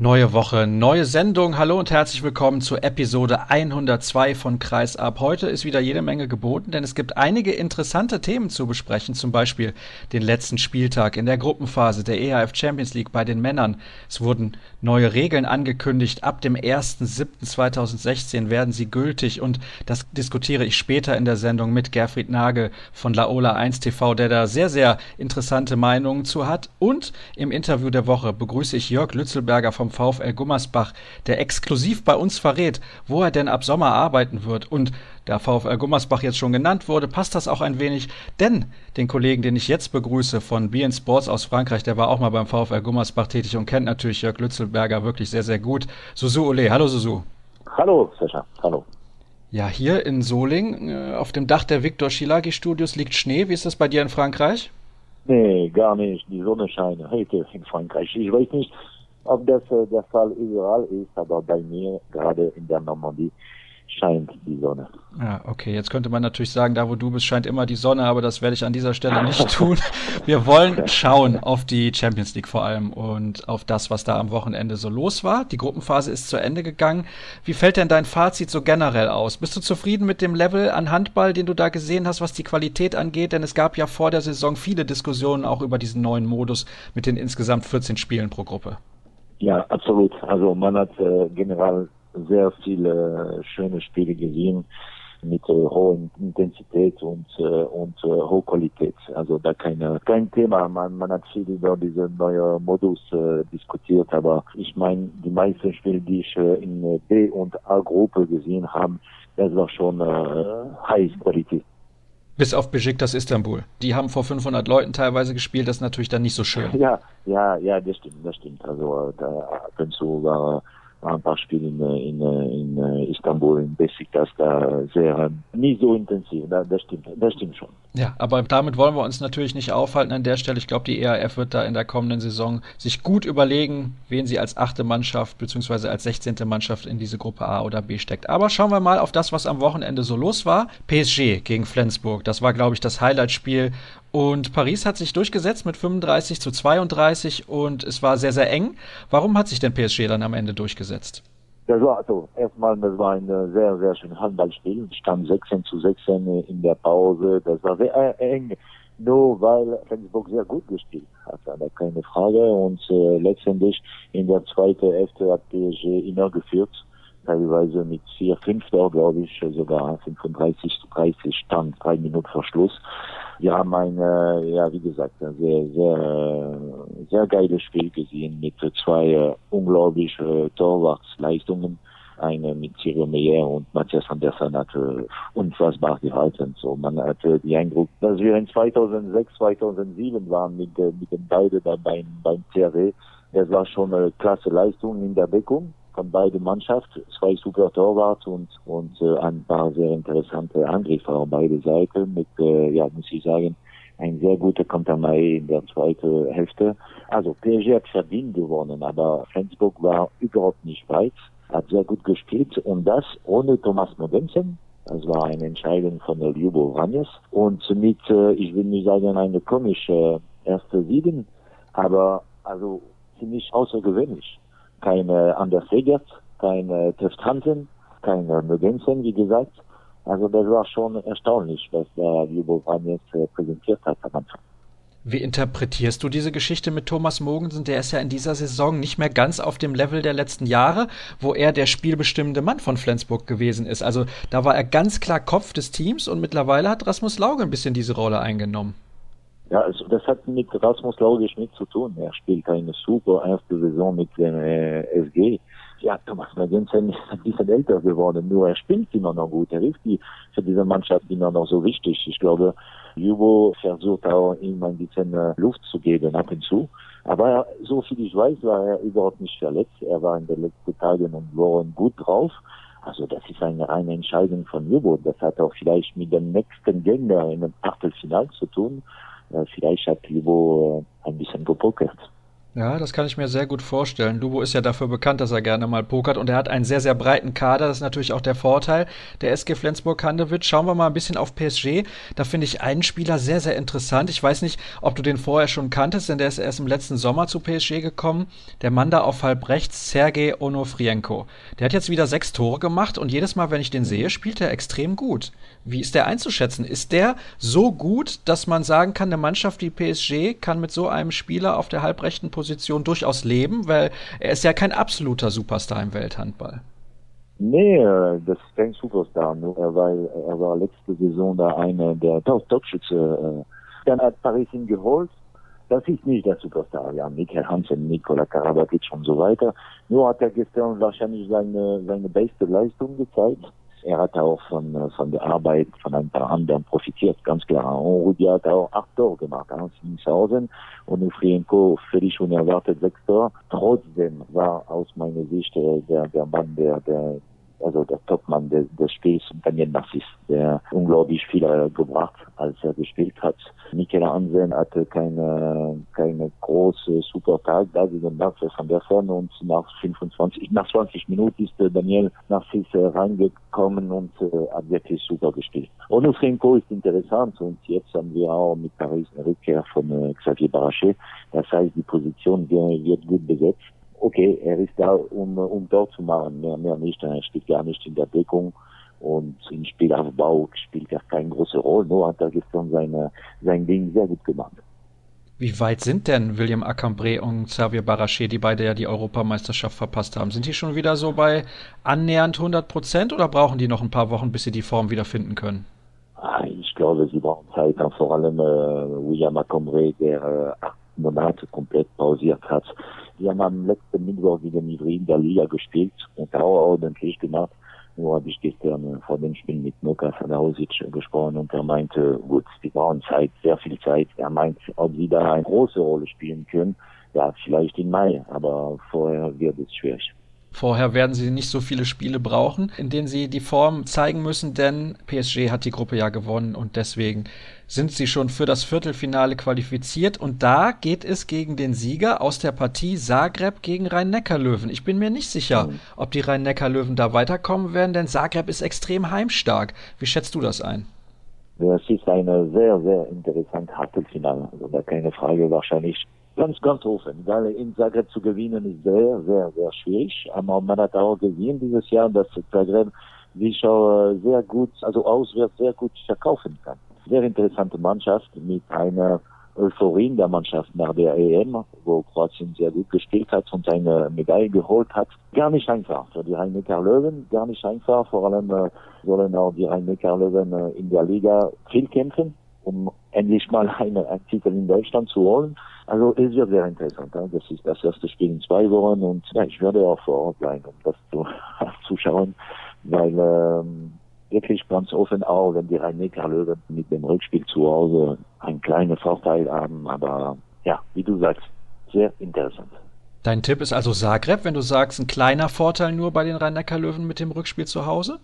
Neue Woche, neue Sendung. Hallo und herzlich willkommen zur Episode 102 von Kreis ab. Heute ist wieder jede Menge geboten, denn es gibt einige interessante Themen zu besprechen, zum Beispiel den letzten Spieltag in der Gruppenphase der EHF Champions League bei den Männern. Es wurden neue Regeln angekündigt. Ab dem 1.7.2016 werden sie gültig und das diskutiere ich später in der Sendung mit Gerfried Nagel von Laola 1 TV, der da sehr, sehr interessante Meinungen zu hat. Und im Interview der Woche begrüße ich Jörg Lützelberger vom vom VfL Gummersbach, der exklusiv bei uns verrät, wo er denn ab Sommer arbeiten wird. Und da VfL Gummersbach jetzt schon genannt wurde, passt das auch ein wenig, denn den Kollegen, den ich jetzt begrüße von BN Sports aus Frankreich, der war auch mal beim VfL Gummersbach tätig und kennt natürlich Jörg Lützelberger wirklich sehr, sehr gut. Susu Ole, hallo Susu. Hallo Sascha, hallo. Ja, hier in Soling, äh, auf dem Dach der Victor Schilagi Studios liegt Schnee. Wie ist das bei dir in Frankreich? Nee, gar nicht. Die Sonne scheint heute in Frankreich. Ich weiß nicht, ob das äh, der Fall überall ist, aber bei mir, gerade in der Normandie, scheint die Sonne. Ja, okay. Jetzt könnte man natürlich sagen, da wo du bist, scheint immer die Sonne, aber das werde ich an dieser Stelle nicht tun. Wir wollen schauen auf die Champions League vor allem und auf das, was da am Wochenende so los war. Die Gruppenphase ist zu Ende gegangen. Wie fällt denn dein Fazit so generell aus? Bist du zufrieden mit dem Level an Handball, den du da gesehen hast, was die Qualität angeht? Denn es gab ja vor der Saison viele Diskussionen auch über diesen neuen Modus mit den insgesamt 14 Spielen pro Gruppe. Ja, absolut. Also man hat äh, generell sehr viele schöne Spiele gesehen mit äh, hoher Intensität und äh, und äh, hoher Qualität. Also da keine kein Thema. Man man hat viel über diesen neuen Modus äh, diskutiert, aber ich meine die meisten Spiele, die ich äh, in B und A Gruppe gesehen habe, das war schon äh, High Qualität. Bis auf Besiktas Istanbul. Die haben vor 500 Leuten teilweise gespielt, das ist natürlich dann nicht so schön. Ja, ja, ja, das stimmt, das stimmt. Also da ab und zu war ein paar Spiele in, in, in Istanbul, in Besiktas, da sehr nicht so intensiv. Das stimmt, das stimmt schon. Ja, aber damit wollen wir uns natürlich nicht aufhalten an der Stelle. Ich glaube, die ERF wird da in der kommenden Saison sich gut überlegen, wen sie als achte Mannschaft bzw. als sechzehnte Mannschaft in diese Gruppe A oder B steckt. Aber schauen wir mal auf das, was am Wochenende so los war. PSG gegen Flensburg. Das war, glaube ich, das Highlightspiel und Paris hat sich durchgesetzt mit 35 zu 32 und es war sehr, sehr eng. Warum hat sich denn PSG dann am Ende durchgesetzt? Das war also erstmal, das war ein sehr, sehr schönes Handballspiel. Es stand 16 zu 16 in der Pause. Das war sehr eng. Nur weil Flensburg sehr gut gespielt hat, da keine Frage. Und äh, letztendlich in der zweiten Hälfte hat PSG immer geführt teilweise mit vier, fünf glaube ich, sogar 35 zu 30 stand, drei Minuten Verschluss. Wir haben ein, äh, ja, wie gesagt, ein sehr, sehr, sehr geiles Spiel gesehen mit zwei äh, unglaubliche äh, Torwartsleistungen. Eine mit Thierry Meyer und Matthias Andersen hat äh, unfassbar gehalten. So, man hatte die Eindruck, dass wir in 2006, 2007 waren mit, äh, mit den beiden da beim, beim TRW. Das war schon eine klasse Leistung in der Deckung von beiden Mannschaften, zwei super Torwart und, und äh, ein paar sehr interessante Angriffe auf beide Seiten mit, äh, ja, muss ich sagen, ein sehr guter Kontermai in der zweiten Hälfte. Also PSG hat verdient gewonnen, aber Flensburg war überhaupt nicht weit, hat sehr gut gespielt und das ohne Thomas Mogensen. Das war eine Entscheidung von der Ljubo Vanjes und mit, äh, ich will nicht sagen, eine komische erste Siegen, aber also ziemlich außergewöhnlich keine Anders Segert, keine Teft Hansen, keine Mögensen, wie gesagt. Also das war schon erstaunlich, was der Ljubovan jetzt äh, präsentiert hat am Anfang. Wie interpretierst du diese Geschichte mit Thomas Mogensen? Der ist ja in dieser Saison nicht mehr ganz auf dem Level der letzten Jahre, wo er der spielbestimmende Mann von Flensburg gewesen ist. Also da war er ganz klar Kopf des Teams und mittlerweile hat Rasmus Lauge ein bisschen diese Rolle eingenommen. Ja, also das hat mit Rasmus Laugisch nichts zu tun. Er spielt eine super erste Saison mit dem äh, SG. Ja, Thomas Magensen ist ein bisschen älter geworden, nur er spielt immer noch gut. Er ist die, für diese Mannschaft immer noch so wichtig. Ich glaube, Jubo versucht auch ihm ein bisschen äh, Luft zu geben ab und zu. Aber so viel ich weiß, war er überhaupt nicht verletzt. Er war in den letzten Tagen und Wochen gut drauf. Also das ist eine reine Entscheidung von Jubo. Das hat auch vielleicht mit dem nächsten Gegner in dem Achtelfinal zu tun. uh, vielleicht hat Livo uh. Ja, das kann ich mir sehr gut vorstellen. Lubo ist ja dafür bekannt, dass er gerne mal pokert und er hat einen sehr, sehr breiten Kader. Das ist natürlich auch der Vorteil der SG Flensburg-Handewitt. Schauen wir mal ein bisschen auf PSG. Da finde ich einen Spieler sehr, sehr interessant. Ich weiß nicht, ob du den vorher schon kanntest, denn der ist erst im letzten Sommer zu PSG gekommen. Der Mann da auf halb rechts, Sergej Onofrienko. Der hat jetzt wieder sechs Tore gemacht und jedes Mal, wenn ich den sehe, spielt er extrem gut. Wie ist der einzuschätzen? Ist der so gut, dass man sagen kann, eine Mannschaft wie PSG kann mit so einem Spieler auf der halbrechten Position durchaus leben, weil er ist ja kein absoluter Superstar im Welthandball. Nee, das ist kein Superstar, nur weil er war letzte Saison da einer der Topschütze. Äh, dann hat Paris ihn geholt. Das ist nicht der Superstar. Ja, Michael Hansen, Nikola Karabatic und so weiter. Nur hat er gestern wahrscheinlich seine, seine beste Leistung gezeigt. Er hat auch von, äh, von der Arbeit von ein paar anderen profitiert, ganz klar. Und Rudi hat auch acht Tore gemacht, eins in Sausen und Ufrienko völlig unerwartet sechs Tore. Trotzdem war aus meiner Sicht äh, der, der Mann, der, der also der Topmann des, des Spiels, Daniel Narcis, der unglaublich viel äh, gebracht, als er gespielt hat. Michael Hansen hatte keine, keine große Supertag, da sie dann von der Ferne und nach 25, nach 20 Minuten ist äh, Daniel Narcis äh, reingekommen und äh, hat wirklich super gespielt. Onufrenko ist interessant und jetzt haben wir auch mit Paris eine Rückkehr von äh, Xavier Barachet. Das heißt, die Position wird gut besetzt okay, er ist da, um, um dort zu machen, mehr, mehr nicht. Er spielt gar nicht in der Deckung und im Spielaufbau spielt er keine große Rolle. Nur hat er gestern seine, sein Ding sehr gut gemacht. Wie weit sind denn William Acambre und Xavier Barachet, die beide ja die Europameisterschaft verpasst haben? Sind die schon wieder so bei annähernd 100 Prozent oder brauchen die noch ein paar Wochen, bis sie die Form wieder finden können? Ah, ich glaube, sie brauchen Zeit. Vor allem äh, William Acambre, der äh, acht Monate komplett pausiert hat. Die haben am letzten Mittwoch gegen Ivry in der Liga gespielt und auch ordentlich gemacht. Nur habe ich gestern vor dem Spiel mit Nuka Sadausic gesprochen und er meinte, gut, die brauchen Zeit, sehr viel Zeit. Er meint, ob sie da eine große Rolle spielen können, ja, vielleicht im Mai, aber vorher wird es schwierig. Vorher werden sie nicht so viele Spiele brauchen, in denen sie die Form zeigen müssen, denn PSG hat die Gruppe ja gewonnen und deswegen sind sie schon für das Viertelfinale qualifiziert und da geht es gegen den Sieger aus der Partie Zagreb gegen Rhein-Neckar-Löwen. Ich bin mir nicht sicher, mhm. ob die Rhein-Neckar-Löwen da weiterkommen werden, denn Zagreb ist extrem heimstark. Wie schätzt du das ein? Das ist eine sehr, sehr interessante Achtelfinale. Also da keine Frage wahrscheinlich ganz, ganz offen. Weil in Zagreb zu gewinnen ist sehr, sehr, sehr schwierig. Aber man hat auch gesehen dieses Jahr, dass Zagreb sich auch sehr gut, also auswärts sehr gut verkaufen kann sehr interessante Mannschaft mit einer Euphorie in der Mannschaft nach der EM, wo Kroatien sehr gut gespielt hat und eine Medaille geholt hat. Gar nicht einfach für die Rhein-Neckar-Löwen, gar nicht einfach. Vor allem äh, sollen auch die Rhein-Neckar-Löwen äh, in der Liga viel kämpfen, um endlich mal einen Titel in Deutschland zu holen. Also es wird sehr interessant. Das ist das erste Spiel in zwei Wochen und ja, ich werde auch vor Ort bleiben, um das zu, zu schauen, weil ähm, wirklich ganz offen auch, wenn die Rhein-Neckar-Löwen mit dem Rückspiel zu Hause einen kleinen Vorteil haben. Aber ja, wie du sagst, sehr interessant. Dein Tipp ist also Zagreb, wenn du sagst, ein kleiner Vorteil nur bei den Rhein-Neckar-Löwen mit dem Rückspiel zu Hause?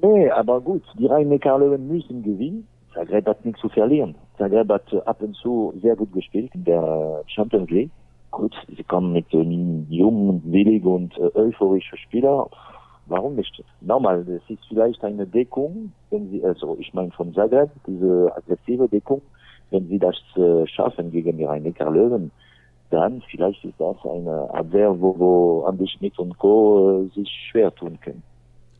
Nee, aber gut, die Rhein-Neckar-Löwen müssen gewinnen. Zagreb hat nichts zu verlieren. Zagreb hat ab und zu sehr gut gespielt in der Champions League. Gut, sie kommen mit einem jungen, willig und äh, euphorischen Spieler warum nicht? Nochmal, es ist vielleicht eine Deckung, wenn Sie, also ich meine von Zagreb, diese aggressive Deckung, wenn Sie das äh, schaffen gegen die Rhein-Neckar-Löwen, dann vielleicht ist das eine Abwehr, wo, wo Andi Schmidt und Co. Äh, sich schwer tun können.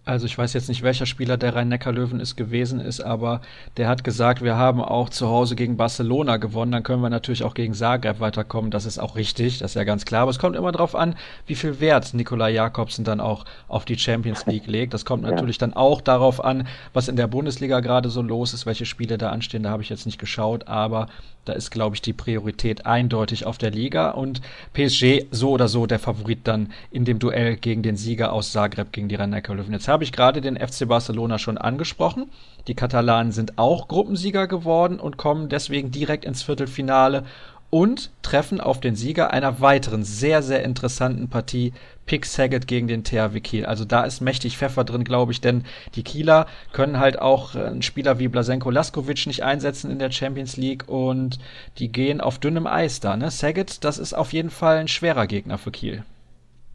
Also ich weiß jetzt nicht, welcher Spieler der Rhein-Neckar-Löwen ist gewesen ist, aber der hat gesagt, wir haben auch zu Hause gegen Barcelona gewonnen, dann können wir natürlich auch gegen Zagreb weiterkommen. Das ist auch richtig, das ist ja ganz klar. Aber es kommt immer darauf an, wie viel Wert Nikolai Jakobsen dann auch auf die Champions League legt. Das kommt natürlich ja. dann auch darauf an, was in der Bundesliga gerade so los ist, welche Spiele da anstehen. Da habe ich jetzt nicht geschaut, aber da ist, glaube ich, die Priorität eindeutig auf der Liga und PSG so oder so der Favorit dann in dem Duell gegen den Sieger aus Zagreb gegen die Rhein-Neckar-Löwen. Jetzt habe ich gerade den FC Barcelona schon angesprochen. Die Katalanen sind auch Gruppensieger geworden und kommen deswegen direkt ins Viertelfinale und treffen auf den Sieger einer weiteren sehr, sehr interessanten Partie Pick Saget gegen den THW Kiel. Also da ist mächtig Pfeffer drin, glaube ich, denn die Kieler können halt auch äh, einen Spieler wie Blasenko Laskovic nicht einsetzen in der Champions League und die gehen auf dünnem Eis da. Ne? Saget, das ist auf jeden Fall ein schwerer Gegner für Kiel.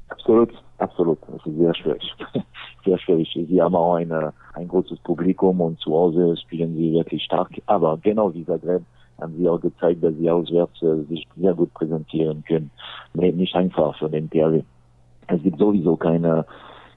Absolut, absolut. Das ist sehr schwierig. Sehr schwierig. Sie haben auch eine, ein großes Publikum und zu Hause spielen sie wirklich stark. Aber genau wie Zagreb haben sie auch gezeigt, dass sie auswärts äh, sich sehr gut präsentieren können. Nicht einfach für den THW. Es gibt sowieso keine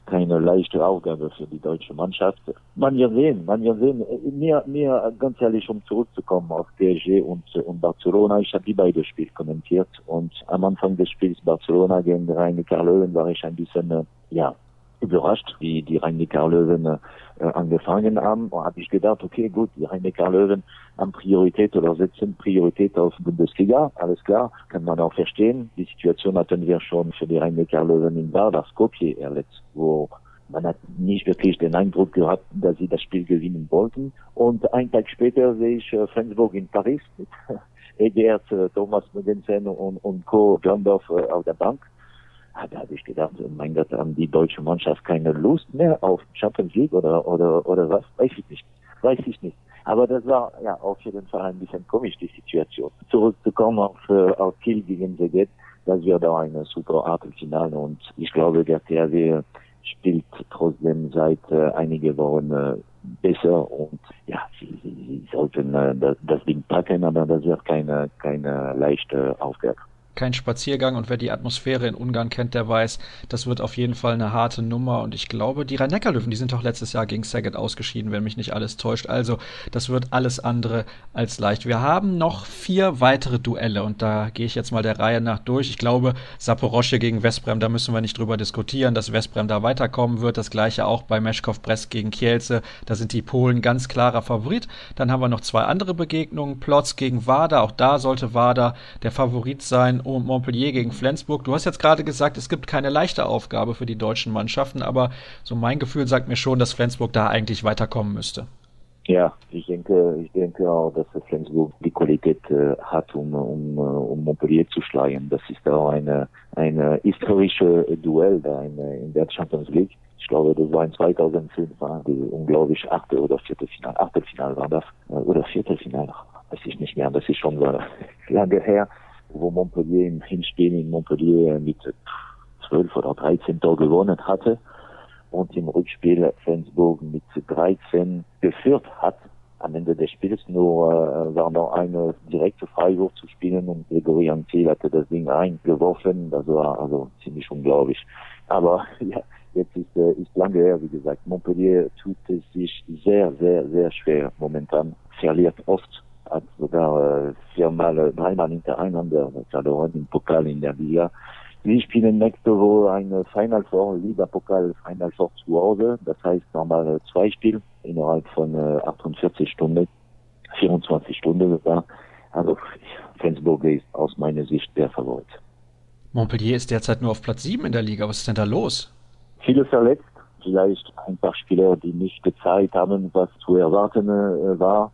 keine leichte Aufgabe für die deutsche Mannschaft. Man wird sehen, man wird sehen. Mir, mir ganz ehrlich, um zurückzukommen auf PSG und, und Barcelona, ich habe die beiden Spiele kommentiert und am Anfang des Spiels Barcelona gegen Reine Löwen war ich ein bisschen, äh, ja, überrascht, wie die Rhein-Neckar-Löwen äh, angefangen haben. Und habe ich gedacht, okay, gut, die Rhein-Neckar-Löwen haben Priorität oder setzen Priorität auf Bundesliga. Alles klar, kann man auch verstehen. Die Situation hatten wir schon für die Rhein-Neckar-Löwen in Vardar Skopje erletzt, wo man hat nicht wirklich den Eindruck gehabt, dass sie das Spiel gewinnen wollten. Und einen Tag später sehe ich äh, Flensburg in Paris mit Egert, äh, Thomas Mugensen und, und Co. Glandorf äh, auf der Bank da habe ich gedacht, mein Gott, haben die deutsche Mannschaft keine Lust mehr auf Champions League oder, oder, oder was? Weiß ich nicht. Weiß ich nicht. Aber das war ja auf jeden Fall ein bisschen komisch, die Situation. Zurückzukommen auf, äh, auf Kiel gegen Seget, das wird auch eine super Achtelfinale und ich glaube, der THW spielt trotzdem seit äh, einige Wochen äh, besser und ja, sie, sie, sie sollten äh, das, das Ding packen, aber das wird keine, keine leichte Aufgabe kein Spaziergang und wer die Atmosphäre in Ungarn kennt, der weiß, das wird auf jeden Fall eine harte Nummer und ich glaube, die Rhein-Neckar-Löwen, die sind doch letztes Jahr gegen Saget ausgeschieden, wenn mich nicht alles täuscht. Also, das wird alles andere als leicht. Wir haben noch vier weitere Duelle und da gehe ich jetzt mal der Reihe nach durch. Ich glaube, Saporosche gegen Westbrem, da müssen wir nicht drüber diskutieren, dass Westbrem da weiterkommen wird. Das gleiche auch bei Meshkov Brest gegen Kielce. Da sind die Polen ganz klarer Favorit. Dann haben wir noch zwei andere Begegnungen. Plotz gegen Wada. Auch da sollte Wada der Favorit sein Montpellier gegen Flensburg. Du hast jetzt gerade gesagt, es gibt keine leichte Aufgabe für die deutschen Mannschaften, aber so mein Gefühl sagt mir schon, dass Flensburg da eigentlich weiterkommen müsste. Ja, ich denke, ich denke auch, dass Flensburg die Qualität äh, hat, um, um, äh, um Montpellier zu schlagen. Das ist auch eine, eine historische Duell da in, in der Champions League. Ich glaube, das war in 2005, war die unglaublich achte oder vierte Final, Achtelfinale war das, äh, oder Viertelfinale, weiß ich nicht mehr, das ist schon lange her wo Montpellier im Hinspiel in Montpellier mit 12 oder 13 Tor gewonnen hatte und im Rückspiel Flensburg mit 13 geführt hat. Am Ende des Spiels nur äh, war noch eine direkte Freiwurf zu spielen und Gregory Antil hatte das Ding eingeworfen. Das war also ziemlich unglaublich. Aber ja, jetzt ist, äh, ist lange her, wie gesagt. Montpellier tut es sich sehr, sehr, sehr schwer momentan. Verliert oft hat sogar äh, viermal, äh, dreimal hintereinander verloren im Pokal in der Liga. Wir spielen nächste Woche eine Final Four, Liga Pokal Final Four zu Hause. Das heißt nochmal zwei Spiele innerhalb von äh, 48 Stunden, 24 Stunden sogar. Also Flensburg ist aus meiner Sicht der Favorit. Montpellier ist derzeit nur auf Platz 7 in der Liga. Was ist denn da los? Viele verletzt, vielleicht ein paar Spieler, die nicht gezeigt haben, was zu erwarten äh, war.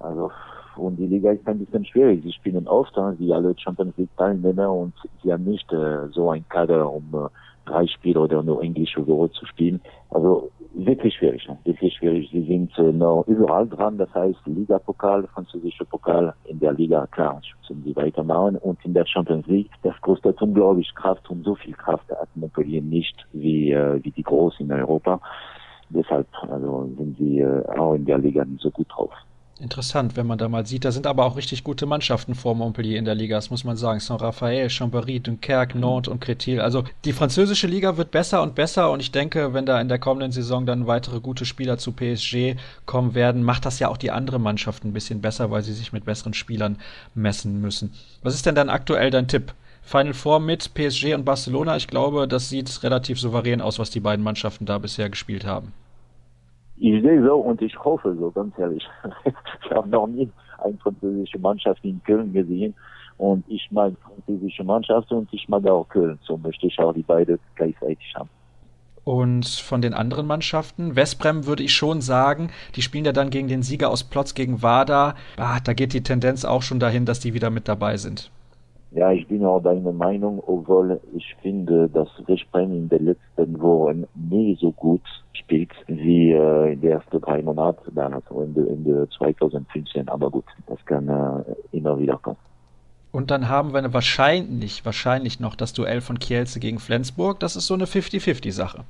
Also und die Liga ist ein bisschen schwierig. Sie spielen oft, wie alle Champions League Teilnehmer und sie haben nicht äh, so ein Kader, um äh, drei Spiele oder nur englische Woche zu spielen. Also wirklich schwierig, ne? wirklich schwierig. Sie sind äh, noch überall dran, das heißt Liga-Pokal, französische Pokal in der Liga, klar, müssen sie weitermachen und in der Champions League, das kostet unglaublich Kraft und so viel Kraft hat Montpellier nicht wie, äh, wie die Großen in Europa. Deshalb also sind sie äh, auch in der Liga nicht so gut drauf. Interessant, wenn man da mal sieht. Da sind aber auch richtig gute Mannschaften vor Montpellier in der Liga, das muss man sagen. Saint-Raphael, Chambéry, Dunkerque, Nantes und Crétil. Also die französische Liga wird besser und besser und ich denke, wenn da in der kommenden Saison dann weitere gute Spieler zu PSG kommen werden, macht das ja auch die anderen Mannschaften ein bisschen besser, weil sie sich mit besseren Spielern messen müssen. Was ist denn dann aktuell dein Tipp? Final Four mit PSG und Barcelona. Ich glaube, das sieht relativ souverän aus, was die beiden Mannschaften da bisher gespielt haben. Ich sehe so und ich hoffe so, ganz ehrlich. ich habe noch nie eine französische Mannschaft in Köln gesehen und ich mag französische Mannschaft und ich mag auch Köln. So möchte ich auch die beiden gleichzeitig haben. Und von den anderen Mannschaften, Westbrem würde ich schon sagen, die spielen ja dann gegen den Sieger aus Plotz gegen Wada. Ah, da geht die Tendenz auch schon dahin, dass die wieder mit dabei sind. Ja, ich bin auch deiner Meinung, obwohl ich finde, dass Veszprem in den letzten Wochen nie so gut spielt wie äh, in den ersten drei Monaten, also Ende, Ende 2015. Aber gut, das kann äh, immer wieder kommen. Und dann haben wir wahrscheinlich, wahrscheinlich noch das Duell von Kielce gegen Flensburg. Das ist so eine 50-50-Sache.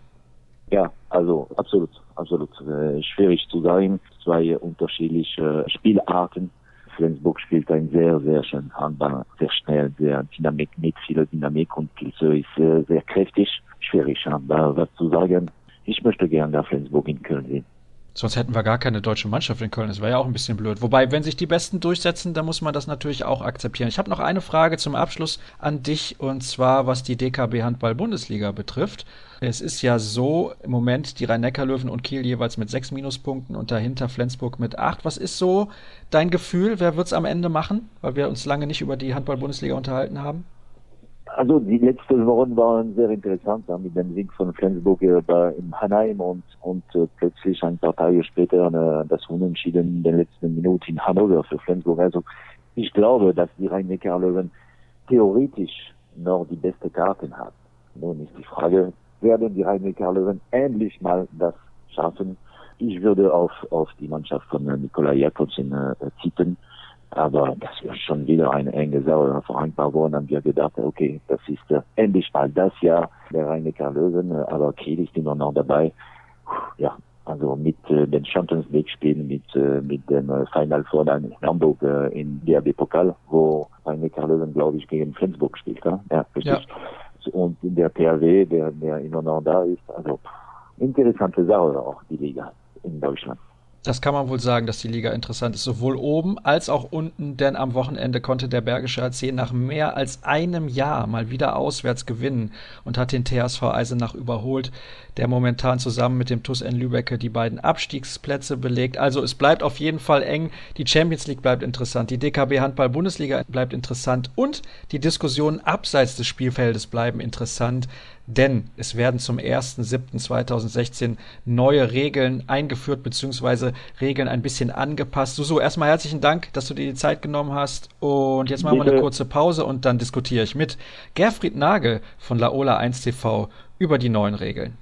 Ja, also absolut, absolut. Äh, schwierig zu sagen. Zwei unterschiedliche Spielarten. Flensburg spielt ein sehr, sehr schön Handball, sehr schnell, sehr Dynamik, mit viel Dynamik und Pilze ist sehr, sehr kräftig. Schwierig, da was zu sagen. Ich möchte gerne Flensburg in Köln sehen. Sonst hätten wir gar keine deutsche Mannschaft in Köln. Das wäre ja auch ein bisschen blöd. Wobei, wenn sich die Besten durchsetzen, dann muss man das natürlich auch akzeptieren. Ich habe noch eine Frage zum Abschluss an dich und zwar, was die DKB Handball Bundesliga betrifft. Es ist ja so, im Moment die Rhein-Neckar-Löwen und Kiel jeweils mit sechs Minuspunkten und dahinter Flensburg mit acht. Was ist so dein Gefühl? Wer wird es am Ende machen? Weil wir uns lange nicht über die Handball-Bundesliga unterhalten haben. Also die letzten Wochen waren sehr interessant ja, mit dem Sieg von Flensburg äh, in Hanheim und, und äh, plötzlich ein paar Tage später äh, das Unentschieden in den letzten Minuten in Hannover für Flensburg. Also ich glaube, dass die Rhein-Neckar-Löwen theoretisch noch die beste Karten hat. Nun ist die Frage, werden die Rhein-Neckar-Löwen endlich mal das schaffen? Ich würde auf, auf die Mannschaft von Nikola Jakobsen äh, tippen. Aber das ist schon wieder eine enge Sache. Vor ein paar Wochen haben wir gedacht, okay, das ist äh, endlich mal das Jahr der Rhein-Neckar Löwen, äh, aber Kiel ist immer noch dabei. Ja, also mit äh, den Champions League Spielen, mit, äh, mit dem äh, Final Four dann in Hamburg äh, in DRB Pokal, wo Rhein-Neckar Löwen, glaube ich, gegen Flensburg spielt. Ja, ja richtig. Ja. Und der THW, der, der immer noch da ist. Also interessante Sache auch, die Liga in Deutschland. Das kann man wohl sagen, dass die Liga interessant ist, sowohl oben als auch unten, denn am Wochenende konnte der Bergische AC nach mehr als einem Jahr mal wieder auswärts gewinnen und hat den TSV Eisenach überholt, der momentan zusammen mit dem TuS N Lübecke die beiden Abstiegsplätze belegt. Also es bleibt auf jeden Fall eng, die Champions League bleibt interessant, die DKB Handball Bundesliga bleibt interessant und die Diskussionen abseits des Spielfeldes bleiben interessant denn es werden zum 1.7.2016 neue Regeln eingeführt bzw. Regeln ein bisschen angepasst. Susu, erstmal herzlichen Dank, dass du dir die Zeit genommen hast und jetzt machen wir eine kurze Pause und dann diskutiere ich mit Gerfried Nagel von Laola 1 TV über die neuen Regeln.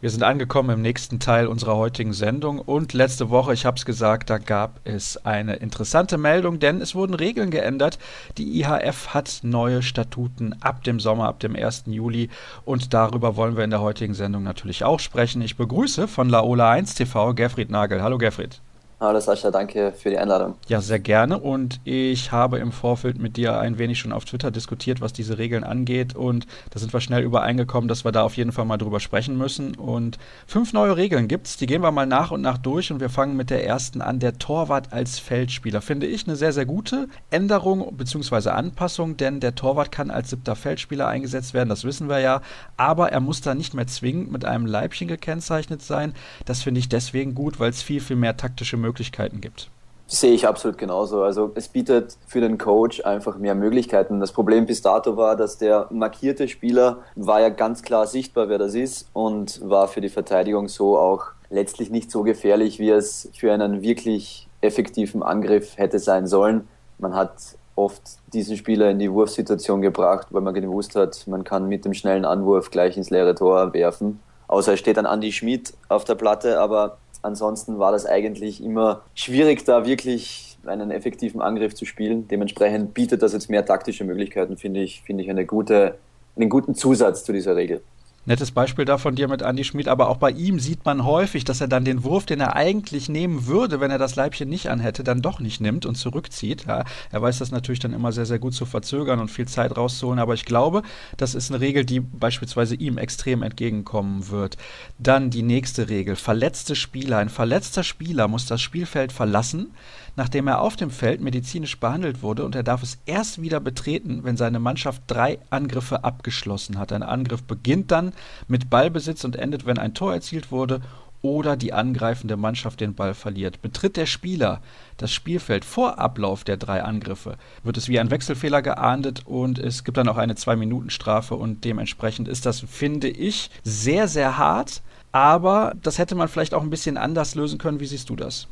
Wir sind angekommen im nächsten Teil unserer heutigen Sendung und letzte Woche, ich habe es gesagt, da gab es eine interessante Meldung, denn es wurden Regeln geändert. Die IHF hat neue Statuten ab dem Sommer, ab dem 1. Juli und darüber wollen wir in der heutigen Sendung natürlich auch sprechen. Ich begrüße von Laola 1 TV Gerfried Nagel. Hallo Gerfried. Hallo Sascha, danke für die Einladung. Ja, sehr gerne. Und ich habe im Vorfeld mit dir ein wenig schon auf Twitter diskutiert, was diese Regeln angeht. Und da sind wir schnell übereingekommen, dass wir da auf jeden Fall mal drüber sprechen müssen. Und fünf neue Regeln gibt's. Die gehen wir mal nach und nach durch. Und wir fangen mit der ersten an. Der Torwart als Feldspieler. Finde ich eine sehr, sehr gute Änderung bzw. Anpassung, denn der Torwart kann als siebter Feldspieler eingesetzt werden. Das wissen wir ja. Aber er muss da nicht mehr zwingend mit einem Leibchen gekennzeichnet sein. Das finde ich deswegen gut, weil es viel, viel mehr taktische Möglichkeiten Möglichkeiten gibt. Sehe ich absolut genauso. Also es bietet für den Coach einfach mehr Möglichkeiten. Das Problem bis dato war, dass der markierte Spieler war ja ganz klar sichtbar, wer das ist und war für die Verteidigung so auch letztlich nicht so gefährlich, wie es für einen wirklich effektiven Angriff hätte sein sollen. Man hat oft diesen Spieler in die Wurfsituation gebracht, weil man gewusst hat, man kann mit dem schnellen Anwurf gleich ins leere Tor werfen. Außer es steht dann Andy Schmid auf der Platte, aber ansonsten war das eigentlich immer schwierig, da wirklich einen effektiven Angriff zu spielen. Dementsprechend bietet das jetzt mehr taktische Möglichkeiten, finde ich, finde ich eine gute, einen guten Zusatz zu dieser Regel. Nettes Beispiel da von dir mit Andy Schmid, aber auch bei ihm sieht man häufig, dass er dann den Wurf, den er eigentlich nehmen würde, wenn er das Leibchen nicht anhätte, dann doch nicht nimmt und zurückzieht. Ja, er weiß das natürlich dann immer sehr, sehr gut zu verzögern und viel Zeit rauszuholen, aber ich glaube, das ist eine Regel, die beispielsweise ihm extrem entgegenkommen wird. Dann die nächste Regel, verletzte Spieler. Ein verletzter Spieler muss das Spielfeld verlassen, nachdem er auf dem Feld medizinisch behandelt wurde und er darf es erst wieder betreten, wenn seine Mannschaft drei Angriffe abgeschlossen hat. Ein Angriff beginnt dann mit Ballbesitz und endet, wenn ein Tor erzielt wurde oder die angreifende Mannschaft den Ball verliert. Betritt der Spieler das Spielfeld vor Ablauf der drei Angriffe, wird es wie ein Wechselfehler geahndet und es gibt dann auch eine Zwei-Minuten-Strafe und dementsprechend ist das, finde ich, sehr, sehr hart. Aber das hätte man vielleicht auch ein bisschen anders lösen können. Wie siehst du das?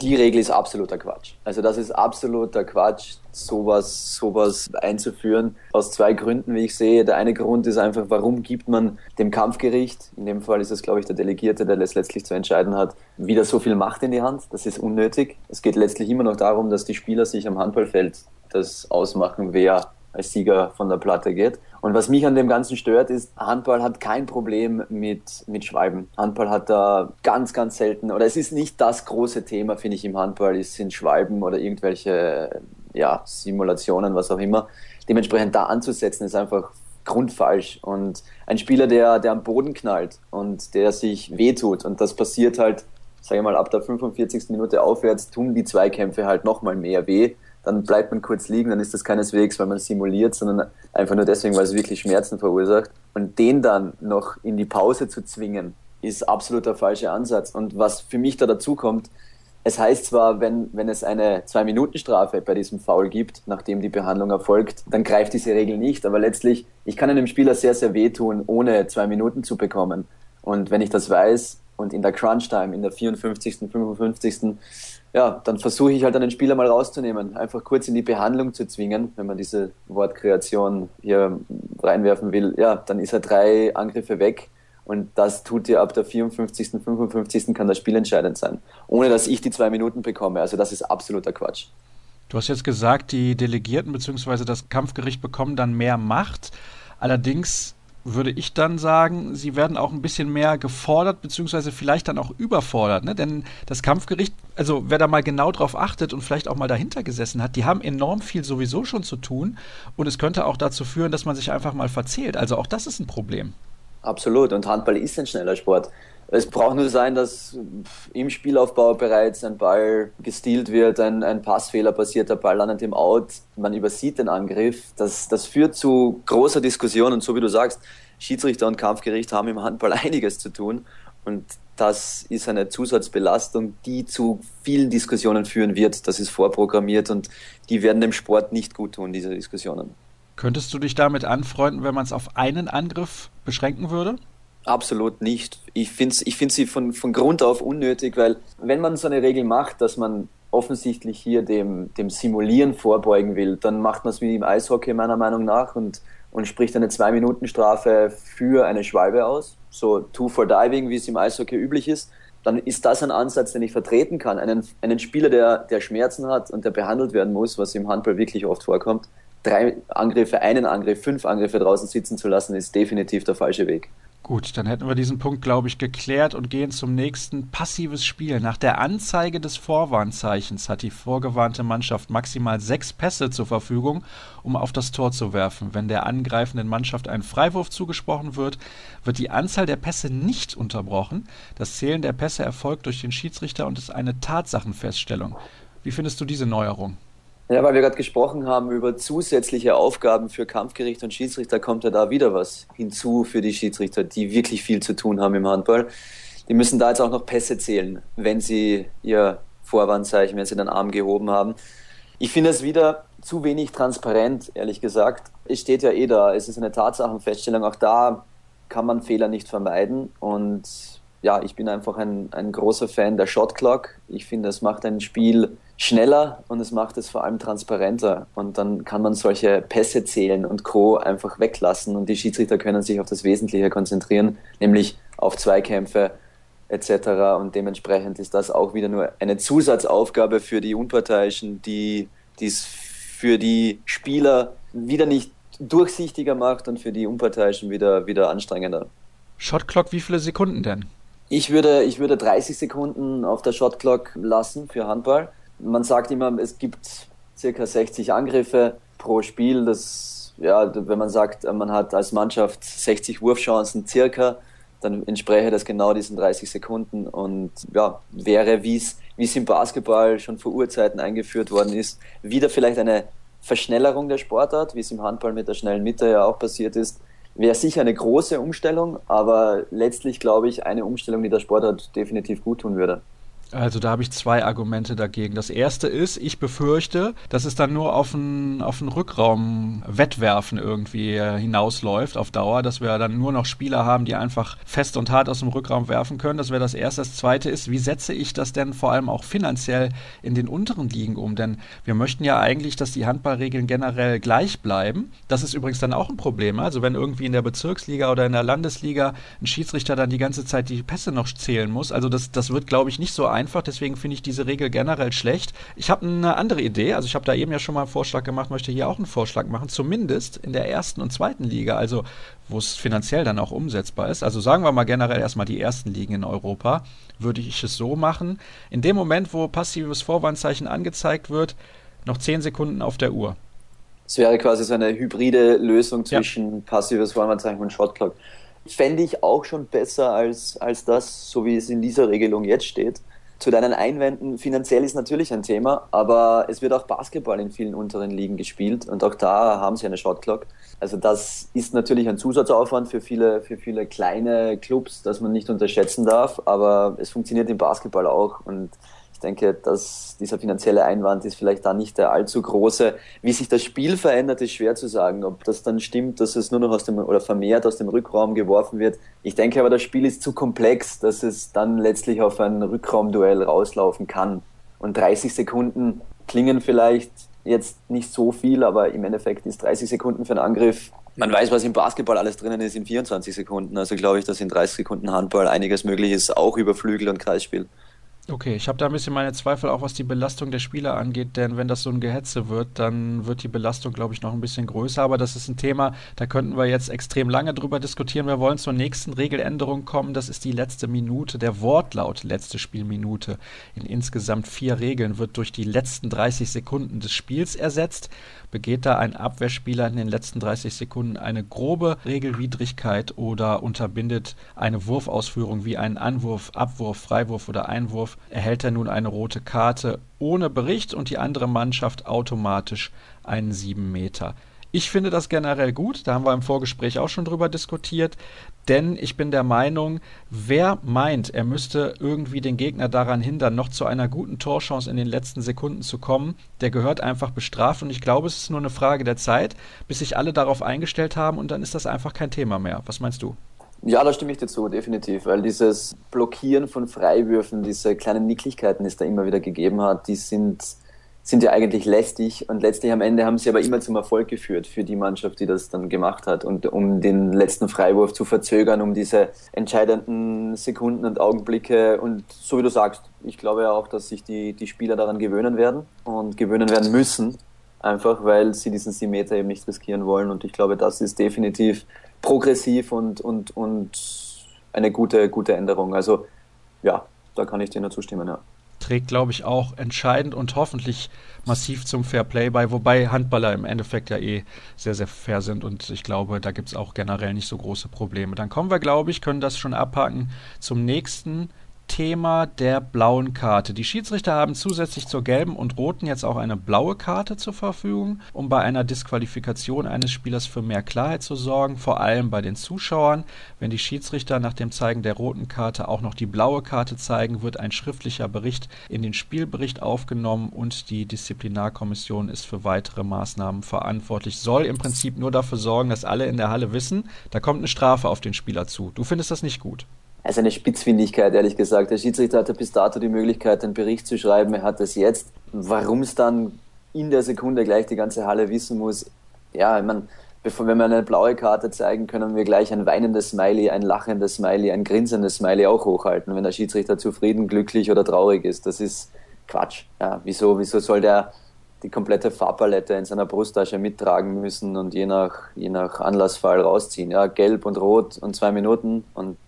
Die Regel ist absoluter Quatsch. Also das ist absoluter Quatsch, sowas, sowas einzuführen. Aus zwei Gründen, wie ich sehe. Der eine Grund ist einfach, warum gibt man dem Kampfgericht, in dem Fall ist es, glaube ich, der Delegierte, der es letztlich zu entscheiden hat, wieder so viel Macht in die Hand. Das ist unnötig. Es geht letztlich immer noch darum, dass die Spieler sich am Handballfeld das ausmachen, wer als Sieger von der Platte geht. Und was mich an dem Ganzen stört, ist, Handball hat kein Problem mit, mit Schwalben. Handball hat da ganz, ganz selten, oder es ist nicht das große Thema, finde ich, im Handball, es sind Schwalben oder irgendwelche ja, Simulationen, was auch immer. Dementsprechend da anzusetzen, ist einfach grundfalsch. Und ein Spieler, der, der am Boden knallt und der sich wehtut, und das passiert halt, sage ich mal, ab der 45. Minute aufwärts, tun die Zweikämpfe halt nochmal mehr weh dann bleibt man kurz liegen, dann ist das keineswegs, weil man simuliert, sondern einfach nur deswegen, weil es wirklich Schmerzen verursacht. Und den dann noch in die Pause zu zwingen, ist absolut der falsche Ansatz. Und was für mich da dazu kommt, es heißt zwar, wenn, wenn es eine Zwei-Minuten-Strafe bei diesem Foul gibt, nachdem die Behandlung erfolgt, dann greift diese Regel nicht. Aber letztlich, ich kann einem Spieler sehr, sehr wehtun, ohne zwei Minuten zu bekommen. Und wenn ich das weiß und in der Crunch-Time, in der 54., 55., ja, dann versuche ich halt einen Spieler mal rauszunehmen, einfach kurz in die Behandlung zu zwingen, wenn man diese Wortkreation hier reinwerfen will. Ja, dann ist er drei Angriffe weg und das tut dir ab der 54., 55. kann das Spiel entscheidend sein, ohne dass ich die zwei Minuten bekomme. Also das ist absoluter Quatsch. Du hast jetzt gesagt, die Delegierten bzw. das Kampfgericht bekommen dann mehr Macht. Allerdings würde ich dann sagen, sie werden auch ein bisschen mehr gefordert, beziehungsweise vielleicht dann auch überfordert. Ne? Denn das Kampfgericht, also wer da mal genau drauf achtet und vielleicht auch mal dahinter gesessen hat, die haben enorm viel sowieso schon zu tun. Und es könnte auch dazu führen, dass man sich einfach mal verzählt. Also auch das ist ein Problem. Absolut. Und Handball ist ein schneller Sport. Es braucht nur sein, dass im Spielaufbau bereits ein Ball gestealt wird, ein, ein Passfehler passiert, der Ball landet im Out, man übersieht den Angriff. Das, das führt zu großer Diskussion und so wie du sagst, Schiedsrichter und Kampfgericht haben im Handball einiges zu tun und das ist eine Zusatzbelastung, die zu vielen Diskussionen führen wird. Das ist vorprogrammiert und die werden dem Sport nicht gut tun, diese Diskussionen. Könntest du dich damit anfreunden, wenn man es auf einen Angriff beschränken würde? Absolut nicht. Ich finde ich find sie von, von Grund auf unnötig, weil wenn man so eine Regel macht, dass man offensichtlich hier dem, dem Simulieren vorbeugen will, dann macht man es wie im Eishockey meiner Meinung nach und, und spricht eine Zwei-Minuten-Strafe für eine Schwalbe aus, so Two for Diving, wie es im Eishockey üblich ist, dann ist das ein Ansatz, den ich vertreten kann. Einen, einen Spieler, der, der Schmerzen hat und der behandelt werden muss, was im Handball wirklich oft vorkommt, drei Angriffe, einen Angriff, fünf Angriffe draußen sitzen zu lassen, ist definitiv der falsche Weg. Gut, dann hätten wir diesen Punkt, glaube ich, geklärt und gehen zum nächsten passives Spiel. Nach der Anzeige des Vorwarnzeichens hat die vorgewarnte Mannschaft maximal sechs Pässe zur Verfügung, um auf das Tor zu werfen. Wenn der angreifenden Mannschaft ein Freiwurf zugesprochen wird, wird die Anzahl der Pässe nicht unterbrochen. Das Zählen der Pässe erfolgt durch den Schiedsrichter und ist eine Tatsachenfeststellung. Wie findest du diese Neuerung? Ja, weil wir gerade gesprochen haben über zusätzliche Aufgaben für Kampfgericht und Schiedsrichter, kommt ja da wieder was hinzu für die Schiedsrichter, die wirklich viel zu tun haben im Handball. Die müssen da jetzt auch noch Pässe zählen, wenn sie ihr Vorwarnzeichen, wenn sie den Arm gehoben haben. Ich finde es wieder zu wenig transparent, ehrlich gesagt. Es steht ja eh da, es ist eine Tatsachenfeststellung. Auch da kann man Fehler nicht vermeiden. Und ja, ich bin einfach ein, ein großer Fan der Shot Clock. Ich finde, es macht ein Spiel schneller und es macht es vor allem transparenter. Und dann kann man solche Pässe zählen und Co. einfach weglassen und die Schiedsrichter können sich auf das Wesentliche konzentrieren, nämlich auf Zweikämpfe etc. Und dementsprechend ist das auch wieder nur eine Zusatzaufgabe für die Unparteiischen, die es für die Spieler wieder nicht durchsichtiger macht und für die Unparteiischen wieder, wieder anstrengender. Shotclock, wie viele Sekunden denn? Ich würde, ich würde 30 Sekunden auf der Shotclock lassen für Handball man sagt immer, es gibt circa 60 Angriffe pro Spiel. Das, ja, wenn man sagt, man hat als Mannschaft 60 Wurfchancen circa, dann entspräche das genau diesen 30 Sekunden und ja, wäre, wie es im Basketball schon vor Urzeiten eingeführt worden ist, wieder vielleicht eine Verschnellerung der Sportart, wie es im Handball mit der schnellen Mitte ja auch passiert ist, wäre sicher eine große Umstellung, aber letztlich glaube ich eine Umstellung, die der Sportart definitiv gut tun würde. Also da habe ich zwei Argumente dagegen. Das erste ist, ich befürchte, dass es dann nur auf ein, auf ein Rückraum-Wettwerfen irgendwie äh, hinausläuft auf Dauer, dass wir dann nur noch Spieler haben, die einfach fest und hart aus dem Rückraum werfen können. Das wäre das erste. Das zweite ist, wie setze ich das denn vor allem auch finanziell in den unteren Ligen um? Denn wir möchten ja eigentlich, dass die Handballregeln generell gleich bleiben. Das ist übrigens dann auch ein Problem. Also wenn irgendwie in der Bezirksliga oder in der Landesliga ein Schiedsrichter dann die ganze Zeit die Pässe noch zählen muss, also das, das wird, glaube ich, nicht so einfach. Deswegen finde ich diese Regel generell schlecht. Ich habe eine andere Idee. Also ich habe da eben ja schon mal einen Vorschlag gemacht, möchte hier auch einen Vorschlag machen. Zumindest in der ersten und zweiten Liga, also wo es finanziell dann auch umsetzbar ist. Also sagen wir mal generell erstmal die ersten Ligen in Europa, würde ich es so machen. In dem Moment, wo passives Vorwandzeichen angezeigt wird, noch 10 Sekunden auf der Uhr. Es wäre quasi so eine hybride Lösung zwischen ja. passives Vorwandzeichen und Shotclock. Fände ich auch schon besser als, als das, so wie es in dieser Regelung jetzt steht. Zu deinen Einwänden, finanziell ist natürlich ein Thema, aber es wird auch Basketball in vielen unteren Ligen gespielt und auch da haben sie eine Shotclock. Also das ist natürlich ein Zusatzaufwand für viele, für viele kleine Clubs, das man nicht unterschätzen darf, aber es funktioniert im Basketball auch und ich denke, dass dieser finanzielle Einwand ist vielleicht da nicht der allzu große. Wie sich das Spiel verändert, ist schwer zu sagen. Ob das dann stimmt, dass es nur noch aus dem oder vermehrt aus dem Rückraum geworfen wird. Ich denke aber, das Spiel ist zu komplex, dass es dann letztlich auf ein Rückraumduell rauslaufen kann. Und 30 Sekunden klingen vielleicht jetzt nicht so viel, aber im Endeffekt ist 30 Sekunden für einen Angriff man weiß, was im Basketball alles drinnen ist in 24 Sekunden. Also glaube ich, dass in 30 Sekunden Handball einiges möglich ist, auch über Flügel und Kreisspiel. Okay, ich habe da ein bisschen meine Zweifel auch, was die Belastung der Spieler angeht, denn wenn das so ein Gehetze wird, dann wird die Belastung, glaube ich, noch ein bisschen größer. Aber das ist ein Thema, da könnten wir jetzt extrem lange drüber diskutieren. Wir wollen zur nächsten Regeländerung kommen. Das ist die letzte Minute, der Wortlaut letzte Spielminute. In insgesamt vier Regeln wird durch die letzten 30 Sekunden des Spiels ersetzt begeht da ein Abwehrspieler in den letzten 30 Sekunden eine grobe Regelwidrigkeit oder unterbindet eine Wurfausführung wie einen Anwurf, Abwurf, Freiwurf oder Einwurf, erhält er nun eine rote Karte ohne Bericht und die andere Mannschaft automatisch einen 7 Meter. Ich finde das generell gut, da haben wir im Vorgespräch auch schon drüber diskutiert, denn ich bin der Meinung, wer meint, er müsste irgendwie den Gegner daran hindern, noch zu einer guten Torchance in den letzten Sekunden zu kommen, der gehört einfach bestraft und ich glaube, es ist nur eine Frage der Zeit, bis sich alle darauf eingestellt haben und dann ist das einfach kein Thema mehr. Was meinst du? Ja, da stimme ich dir zu, definitiv, weil dieses Blockieren von Freiwürfen, diese kleinen Nicklichkeiten, die es da immer wieder gegeben hat, die sind sind ja eigentlich lästig. Und letztlich am Ende haben sie aber immer zum Erfolg geführt für die Mannschaft, die das dann gemacht hat. Und um den letzten Freiwurf zu verzögern, um diese entscheidenden Sekunden und Augenblicke und so wie du sagst, ich glaube ja auch, dass sich die, die Spieler daran gewöhnen werden und gewöhnen werden müssen, einfach weil sie diesen 7 Meter eben nicht riskieren wollen. Und ich glaube, das ist definitiv progressiv und, und, und eine gute, gute Änderung. Also ja, da kann ich dir nur zustimmen, ja trägt, glaube ich, auch entscheidend und hoffentlich massiv zum Fair Play bei, wobei Handballer im Endeffekt ja eh sehr, sehr fair sind und ich glaube, da gibt es auch generell nicht so große Probleme. Dann kommen wir, glaube ich, können das schon abhaken zum nächsten Thema der blauen Karte. Die Schiedsrichter haben zusätzlich zur gelben und roten jetzt auch eine blaue Karte zur Verfügung, um bei einer Disqualifikation eines Spielers für mehr Klarheit zu sorgen, vor allem bei den Zuschauern. Wenn die Schiedsrichter nach dem Zeigen der roten Karte auch noch die blaue Karte zeigen, wird ein schriftlicher Bericht in den Spielbericht aufgenommen und die Disziplinarkommission ist für weitere Maßnahmen verantwortlich. Soll im Prinzip nur dafür sorgen, dass alle in der Halle wissen, da kommt eine Strafe auf den Spieler zu. Du findest das nicht gut? Also eine Spitzfindigkeit, ehrlich gesagt. Der Schiedsrichter hatte bis dato die Möglichkeit, einen Bericht zu schreiben. Er hat das jetzt. Warum es dann in der Sekunde gleich die ganze Halle wissen muss, ja, ich meine, bevor, wenn wir eine blaue Karte zeigen, können wir gleich ein weinendes Smiley, ein lachendes Smiley, ein grinsendes Smiley auch hochhalten, wenn der Schiedsrichter zufrieden, glücklich oder traurig ist. Das ist Quatsch. Ja, wieso, wieso soll der die komplette Farbpalette in seiner Brusttasche mittragen müssen und je nach, je nach Anlassfall rausziehen? Ja, gelb und rot und zwei Minuten und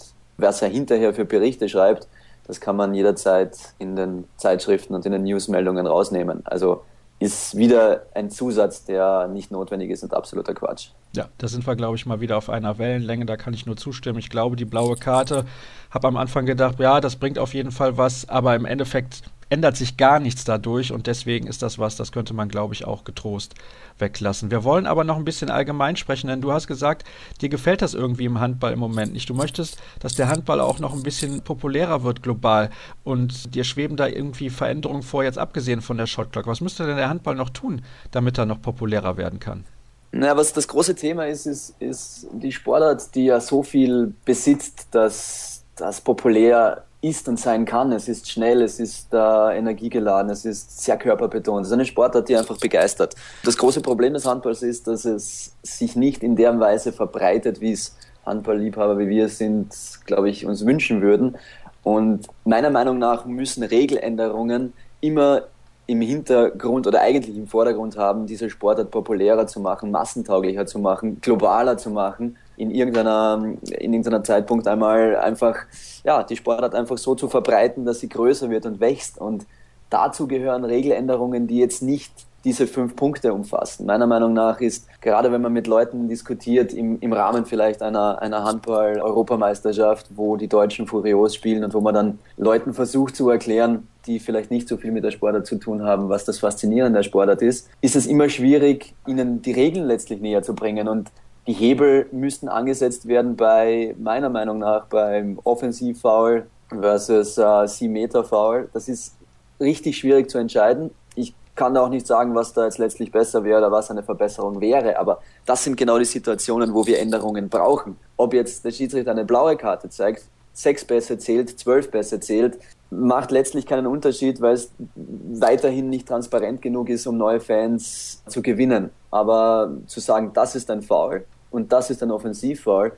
was er hinterher für Berichte schreibt, das kann man jederzeit in den Zeitschriften und in den Newsmeldungen rausnehmen. Also ist wieder ein Zusatz, der nicht notwendig ist und absoluter Quatsch. Ja, da sind wir, glaube ich, mal wieder auf einer Wellenlänge. Da kann ich nur zustimmen. Ich glaube, die blaue Karte, habe am Anfang gedacht, ja, das bringt auf jeden Fall was, aber im Endeffekt ändert sich gar nichts dadurch und deswegen ist das was, das könnte man, glaube ich, auch getrost weglassen. Wir wollen aber noch ein bisschen allgemein sprechen, denn du hast gesagt, dir gefällt das irgendwie im Handball im Moment nicht. Du möchtest, dass der Handball auch noch ein bisschen populärer wird global und dir schweben da irgendwie Veränderungen vor, jetzt abgesehen von der Shotclock. Was müsste denn der Handball noch tun, damit er noch populärer werden kann? Naja, was das große Thema ist, ist, ist die Sportart, die ja so viel besitzt, dass das populär ist und sein kann. Es ist schnell, es ist äh, energiegeladen, es ist sehr körperbetont. Es ist eine Sportart, die einfach begeistert. Das große Problem des Handballs ist, dass es sich nicht in der Weise verbreitet, wie es Handballliebhaber, wie wir sind, glaube ich, uns wünschen würden. Und meiner Meinung nach müssen Regeländerungen immer im Hintergrund oder eigentlich im Vordergrund haben, diese Sportart populärer zu machen, massentauglicher zu machen, globaler zu machen, in irgendeiner, in irgendeiner Zeitpunkt einmal einfach, ja, die Sportart einfach so zu verbreiten, dass sie größer wird und wächst. Und dazu gehören Regeländerungen, die jetzt nicht diese fünf Punkte umfassen. Meiner Meinung nach ist, gerade wenn man mit Leuten diskutiert, im, im Rahmen vielleicht einer, einer Handball-Europameisterschaft, wo die Deutschen furios spielen und wo man dann Leuten versucht zu erklären, die vielleicht nicht so viel mit der Sportart zu tun haben, was das Faszinierende der Sportart ist, ist es immer schwierig, ihnen die Regeln letztlich näher zu bringen. Und die Hebel müssten angesetzt werden bei, meiner Meinung nach, beim Offensivfoul versus äh, 7-Meter-Foul. Das ist richtig schwierig zu entscheiden kann da auch nicht sagen, was da jetzt letztlich besser wäre oder was eine Verbesserung wäre, aber das sind genau die Situationen, wo wir Änderungen brauchen. Ob jetzt der Schiedsrichter eine blaue Karte zeigt, sechs Pässe zählt, zwölf Pässe zählt, macht letztlich keinen Unterschied, weil es weiterhin nicht transparent genug ist, um neue Fans zu gewinnen. Aber zu sagen, das ist ein Foul und das ist ein Offensivfoul,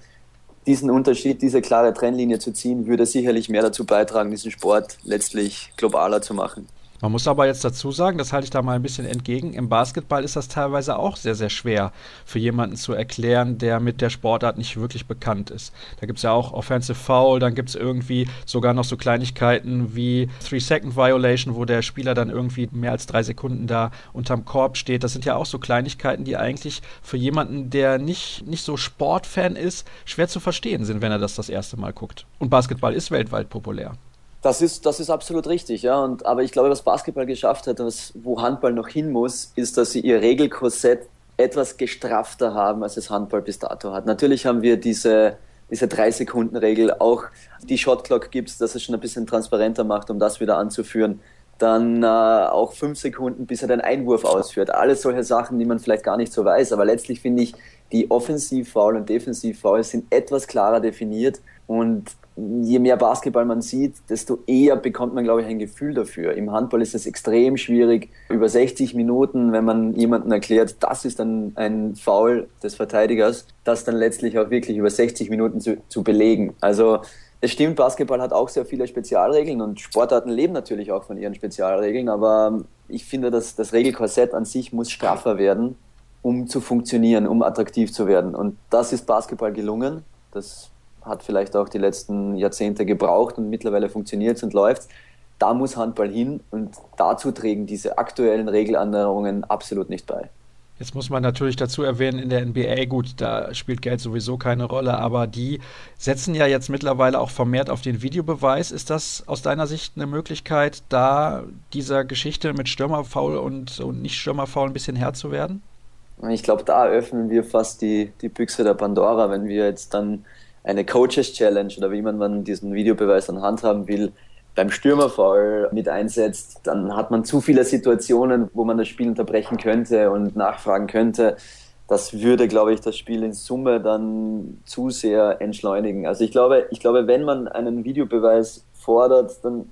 diesen Unterschied, diese klare Trennlinie zu ziehen, würde sicherlich mehr dazu beitragen, diesen Sport letztlich globaler zu machen. Man muss aber jetzt dazu sagen, das halte ich da mal ein bisschen entgegen, im Basketball ist das teilweise auch sehr, sehr schwer für jemanden zu erklären, der mit der Sportart nicht wirklich bekannt ist. Da gibt es ja auch Offensive Foul, dann gibt es irgendwie sogar noch so Kleinigkeiten wie Three-Second-Violation, wo der Spieler dann irgendwie mehr als drei Sekunden da unterm Korb steht. Das sind ja auch so Kleinigkeiten, die eigentlich für jemanden, der nicht, nicht so Sportfan ist, schwer zu verstehen sind, wenn er das das erste Mal guckt. Und Basketball ist weltweit populär. Das ist, das ist absolut richtig, ja. Und, aber ich glaube, was Basketball geschafft hat, was, wo Handball noch hin muss, ist, dass sie ihr Regelkorsett etwas gestrafter haben, als es Handball bis dato hat. Natürlich haben wir diese, diese Drei-Sekunden-Regel, auch die Shotclock gibt es, dass es schon ein bisschen transparenter macht, um das wieder anzuführen. Dann äh, auch fünf Sekunden, bis er den Einwurf ausführt. Alles solche Sachen, die man vielleicht gar nicht so weiß. Aber letztlich finde ich, die Offensiv-Foul und Defensiv-Foul sind etwas klarer definiert und je mehr Basketball man sieht, desto eher bekommt man, glaube ich, ein Gefühl dafür. Im Handball ist es extrem schwierig, über 60 Minuten, wenn man jemandem erklärt, das ist dann ein Foul des Verteidigers, das dann letztlich auch wirklich über 60 Minuten zu, zu belegen. Also es stimmt, Basketball hat auch sehr viele Spezialregeln und Sportarten leben natürlich auch von ihren Spezialregeln, aber ich finde, dass das Regelkorsett an sich muss straffer werden, um zu funktionieren, um attraktiv zu werden. Und das ist Basketball gelungen. Das hat vielleicht auch die letzten Jahrzehnte gebraucht und mittlerweile funktioniert es und läuft. Da muss Handball hin und dazu trägen diese aktuellen Regeländerungen absolut nicht bei. Jetzt muss man natürlich dazu erwähnen, in der NBA, gut, da spielt Geld sowieso keine Rolle, aber die setzen ja jetzt mittlerweile auch vermehrt auf den Videobeweis. Ist das aus deiner Sicht eine Möglichkeit, da dieser Geschichte mit Stürmerfaul und, und nicht Stürmerfaul ein bisschen Herr zu werden? Ich glaube, da öffnen wir fast die, die Büchse der Pandora, wenn wir jetzt dann eine Coaches Challenge oder wie man, man diesen Videobeweis an Hand haben will, beim Stürmerfall mit einsetzt, dann hat man zu viele Situationen, wo man das Spiel unterbrechen könnte und nachfragen könnte. Das würde, glaube ich, das Spiel in Summe dann zu sehr entschleunigen. Also ich glaube, ich glaube, wenn man einen Videobeweis fordert, dann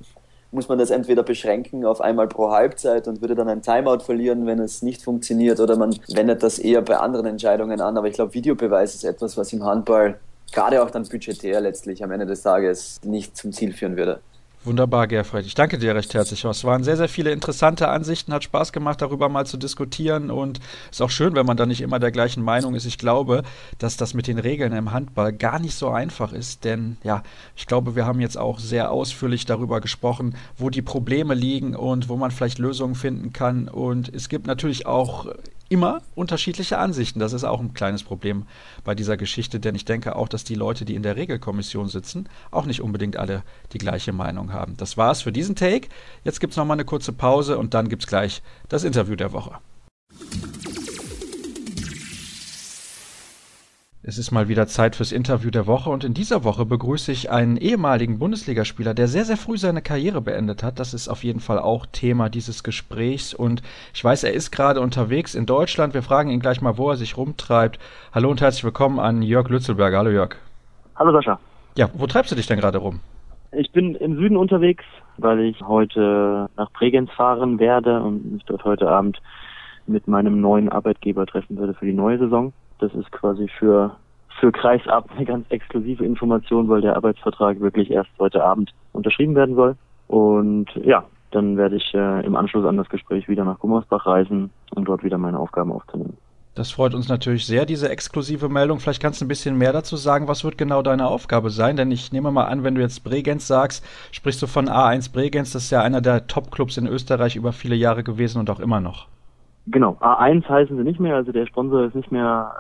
muss man das entweder beschränken auf einmal pro Halbzeit und würde dann ein Timeout verlieren, wenn es nicht funktioniert, oder man wendet das eher bei anderen Entscheidungen an. Aber ich glaube, Videobeweis ist etwas, was im Handball gerade auch dann budgetär letztlich am Ende des Tages nicht zum Ziel führen würde. Wunderbar, Gerfried. Ich danke dir recht herzlich. Es waren sehr, sehr viele interessante Ansichten, hat Spaß gemacht, darüber mal zu diskutieren und es ist auch schön, wenn man da nicht immer der gleichen Meinung ist. Ich glaube, dass das mit den Regeln im Handball gar nicht so einfach ist, denn ja, ich glaube, wir haben jetzt auch sehr ausführlich darüber gesprochen, wo die Probleme liegen und wo man vielleicht Lösungen finden kann und es gibt natürlich auch immer unterschiedliche Ansichten. Das ist auch ein kleines Problem bei dieser Geschichte, denn ich denke auch, dass die Leute, die in der Regelkommission sitzen, auch nicht unbedingt alle die gleiche Meinung haben. Das war's für diesen Take. Jetzt gibt's noch mal eine kurze Pause und dann gibt's gleich das Interview der Woche. Es ist mal wieder Zeit fürs Interview der Woche und in dieser Woche begrüße ich einen ehemaligen Bundesligaspieler, der sehr, sehr früh seine Karriere beendet hat. Das ist auf jeden Fall auch Thema dieses Gesprächs und ich weiß, er ist gerade unterwegs in Deutschland. Wir fragen ihn gleich mal, wo er sich rumtreibt. Hallo und herzlich willkommen an Jörg Lützelberger. Hallo Jörg. Hallo Sascha. Ja, wo treibst du dich denn gerade rum? Ich bin im Süden unterwegs, weil ich heute nach Bregenz fahren werde und mich dort heute Abend mit meinem neuen Arbeitgeber treffen werde für die neue Saison. Das ist quasi für für Kreisab eine ganz exklusive Information, weil der Arbeitsvertrag wirklich erst heute Abend unterschrieben werden soll. Und ja, dann werde ich äh, im Anschluss an das Gespräch wieder nach Gummersbach reisen, um dort wieder meine Aufgaben aufzunehmen. Das freut uns natürlich sehr, diese exklusive Meldung. Vielleicht kannst du ein bisschen mehr dazu sagen. Was wird genau deine Aufgabe sein? Denn ich nehme mal an, wenn du jetzt Bregenz sagst, sprichst du von A1 Bregenz. Das ist ja einer der Top-Clubs in Österreich über viele Jahre gewesen und auch immer noch. Genau, A1 heißen sie nicht mehr, also der Sponsor ist nicht mehr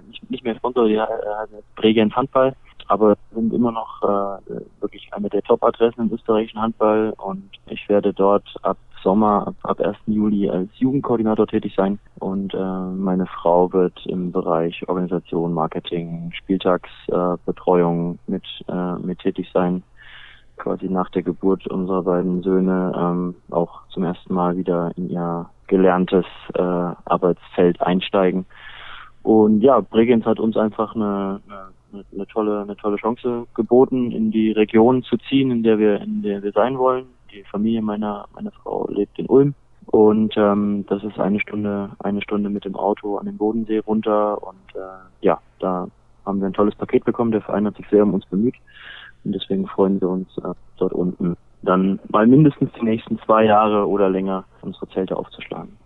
äh, nicht, nicht mehr Sponsor, die heißen äh, Bregenz Handball, aber sind immer noch äh, wirklich eine der Top-Adressen im österreichischen Handball und ich werde dort ab Sommer, ab, ab 1. Juli als Jugendkoordinator tätig sein und äh, meine Frau wird im Bereich Organisation, Marketing, Spieltagsbetreuung äh, mit, äh, mit tätig sein quasi nach der Geburt unserer beiden Söhne ähm, auch zum ersten Mal wieder in ihr gelerntes äh, Arbeitsfeld einsteigen. Und ja, Bregenz hat uns einfach eine, eine, eine tolle, eine tolle Chance geboten, in die Region zu ziehen, in der wir, in der wir sein wollen. Die Familie meiner, meiner Frau lebt in Ulm. Und ähm, das ist eine Stunde, eine Stunde mit dem Auto an den Bodensee runter. Und äh, ja, da haben wir ein tolles Paket bekommen. Der Verein hat sich sehr um uns bemüht. Und deswegen freuen wir uns äh, dort unten dann mal mindestens die nächsten zwei Jahre oder länger unsere Zelte aufzuschlagen.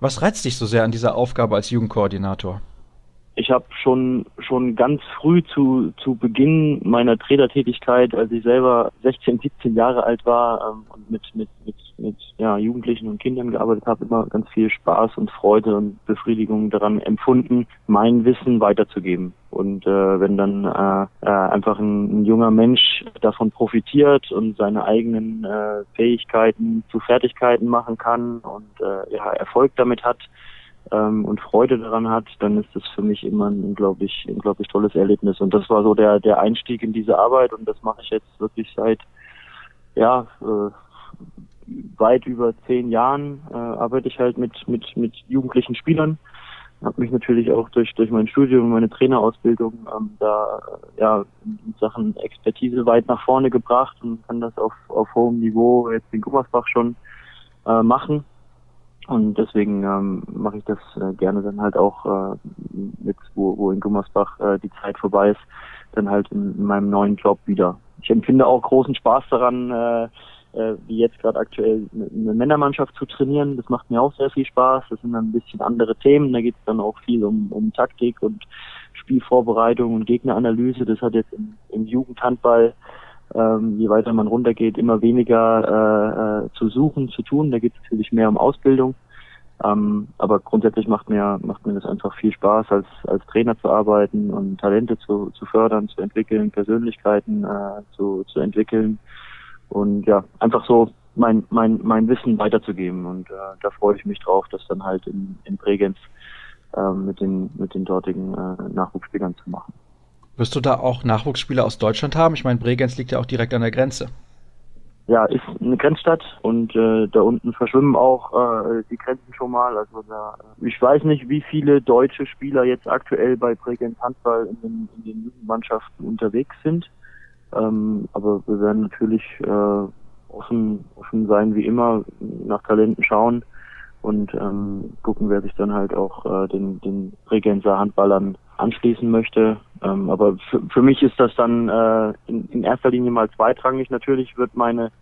Was reizt dich so sehr an dieser Aufgabe als Jugendkoordinator? Ich habe schon schon ganz früh zu zu Beginn meiner Trainertätigkeit, als ich selber 16, 17 Jahre alt war ähm, und mit mit mit mit ja, Jugendlichen und Kindern gearbeitet habe, immer ganz viel Spaß und Freude und Befriedigung daran empfunden, mein Wissen weiterzugeben. Und äh, wenn dann äh, äh, einfach ein, ein junger Mensch davon profitiert und seine eigenen äh, Fähigkeiten zu Fertigkeiten machen kann und äh, ja, Erfolg damit hat, ähm, und Freude daran hat, dann ist das für mich immer ein unglaublich, unglaublich tolles Erlebnis. Und das war so der, der Einstieg in diese Arbeit und das mache ich jetzt wirklich seit ja, äh, weit über zehn Jahren äh, arbeite ich halt mit, mit, mit jugendlichen Spielern. Habe mich natürlich auch durch, durch mein Studium und meine Trainerausbildung ähm, da äh, ja, in Sachen Expertise weit nach vorne gebracht und kann das auf, auf hohem Niveau jetzt in Gummersbach schon äh, machen. Und deswegen ähm, mache ich das äh, gerne dann halt auch äh, mit, wo, wo in Gummersbach äh, die Zeit vorbei ist, dann halt in, in meinem neuen Job wieder. Ich empfinde auch großen Spaß daran, äh, äh, wie jetzt gerade aktuell eine Männermannschaft zu trainieren. Das macht mir auch sehr viel Spaß. Das sind dann ein bisschen andere Themen. Da geht es dann auch viel um, um Taktik und Spielvorbereitung und Gegneranalyse. Das hat jetzt im, im Jugendhandball, ähm, je weiter man runtergeht, immer weniger äh, äh, zu suchen, zu tun. Da geht es natürlich mehr um Ausbildung. Ähm, aber grundsätzlich macht mir, macht mir das einfach viel Spaß, als, als Trainer zu arbeiten und Talente zu, zu fördern, zu entwickeln, Persönlichkeiten äh, zu, zu entwickeln und ja, einfach so mein, mein, mein Wissen weiterzugeben. Und äh, da freue ich mich drauf, das dann halt in, in Bregenz äh, mit, den, mit den dortigen äh, Nachwuchsspielern zu machen. Wirst du da auch Nachwuchsspieler aus Deutschland haben? Ich meine, Bregenz liegt ja auch direkt an der Grenze. Ja, ist eine Grenzstadt und äh, da unten verschwimmen auch äh, die Grenzen schon mal. Also da, ich weiß nicht, wie viele deutsche Spieler jetzt aktuell bei Bregenz Handball in den, in den Jugendmannschaften unterwegs sind. Ähm, aber wir werden natürlich äh, offen, offen sein, wie immer, nach Talenten schauen und ähm, gucken, wer sich dann halt auch äh, den, den Bregenzer Handballern anschließen möchte. Ähm, aber für, für mich ist das dann äh, in, in erster Linie mal zweitrangig. Natürlich wird meine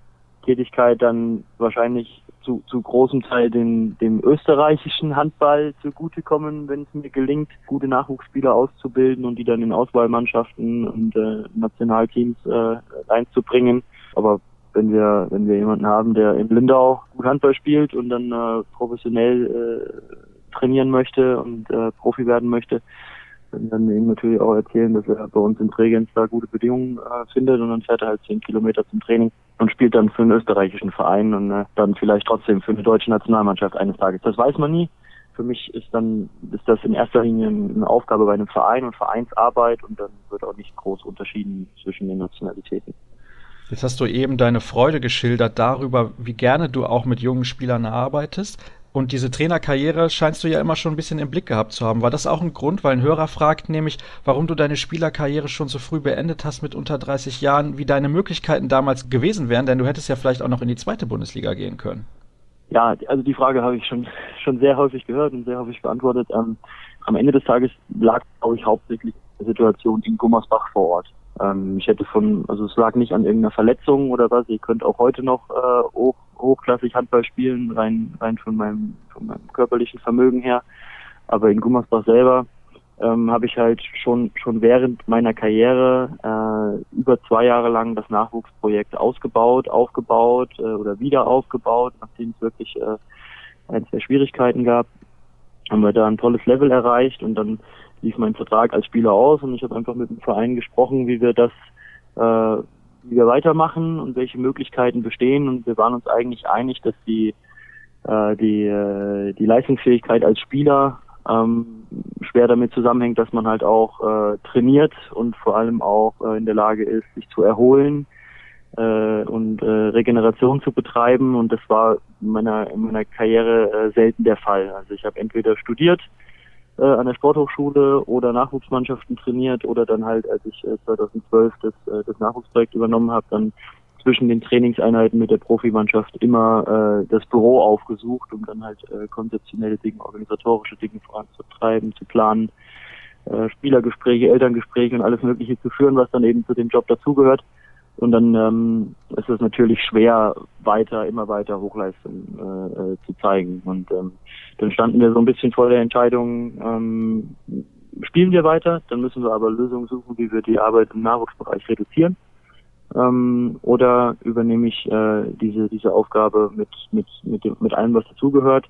Tätigkeit dann wahrscheinlich zu, zu großem Teil den, dem österreichischen Handball zugutekommen, wenn es mir gelingt, gute Nachwuchsspieler auszubilden und die dann in Auswahlmannschaften und äh, Nationalteams äh, reinzubringen. Aber wenn wir, wenn wir jemanden haben, der in Lindau gut Handball spielt und dann äh, professionell äh, trainieren möchte und äh, Profi werden möchte, dann, dann ihm natürlich auch erzählen, dass er bei uns in Bregenz da gute Bedingungen äh, findet und dann fährt er halt zehn Kilometer zum Training und spielt dann für einen österreichischen Verein und äh, dann vielleicht trotzdem für eine deutsche Nationalmannschaft eines Tages. Das weiß man nie. Für mich ist dann ist das in erster Linie eine Aufgabe bei einem Verein und Vereinsarbeit und dann wird auch nicht groß unterschieden zwischen den Nationalitäten. Jetzt hast du eben deine Freude geschildert darüber, wie gerne du auch mit jungen Spielern arbeitest. Und diese Trainerkarriere scheinst du ja immer schon ein bisschen im Blick gehabt zu haben. War das auch ein Grund, weil ein Hörer fragt nämlich, warum du deine Spielerkarriere schon so früh beendet hast mit unter 30 Jahren, wie deine Möglichkeiten damals gewesen wären, denn du hättest ja vielleicht auch noch in die zweite Bundesliga gehen können. Ja, also die Frage habe ich schon schon sehr häufig gehört und sehr häufig beantwortet. Ähm, am Ende des Tages lag, glaube ich, hauptsächlich die Situation in Gummersbach vor Ort. Ähm, ich hätte von, also es lag nicht an irgendeiner Verletzung oder was. Ich könnte auch heute noch äh, hoch, hochklassig Handball spielen, rein, rein von meinem, von meinem körperlichen Vermögen her. Aber in Gummersbach selber ähm, habe ich halt schon schon während meiner Karriere äh, über zwei Jahre lang das Nachwuchsprojekt ausgebaut, aufgebaut äh, oder wieder aufgebaut, nachdem es wirklich äh, ein, zwei Schwierigkeiten gab, haben wir da ein tolles Level erreicht und dann lief mein Vertrag als Spieler aus und ich habe einfach mit dem Verein gesprochen, wie wir das, äh, wie wir weitermachen und welche Möglichkeiten bestehen und wir waren uns eigentlich einig, dass die äh, die äh, die Leistungsfähigkeit als Spieler ähm, schwer damit zusammenhängt, dass man halt auch äh, trainiert und vor allem auch äh, in der Lage ist, sich zu erholen äh, und äh, Regeneration zu betreiben und das war in meiner in meiner Karriere äh, selten der Fall. Also ich habe entweder studiert äh, an der Sporthochschule oder Nachwuchsmannschaften trainiert oder dann halt, als ich äh, 2012 das, äh, das Nachwuchsprojekt übernommen habe, dann zwischen den Trainingseinheiten mit der Profimannschaft immer äh, das Büro aufgesucht, um dann halt äh, konzeptionelle Dinge, organisatorische Dinge voranzutreiben, zu planen, äh, Spielergespräche, Elterngespräche und alles Mögliche zu führen, was dann eben zu dem Job dazugehört. Und dann ähm, ist es natürlich schwer, weiter, immer weiter Hochleistung äh, äh, zu zeigen. Und ähm, dann standen wir so ein bisschen vor der Entscheidung, ähm, spielen wir weiter, dann müssen wir aber Lösungen suchen, wie wir die Arbeit im Nachwuchsbereich reduzieren. Ähm, oder übernehme ich äh, diese diese Aufgabe mit mit mit dem, mit allem, was dazugehört.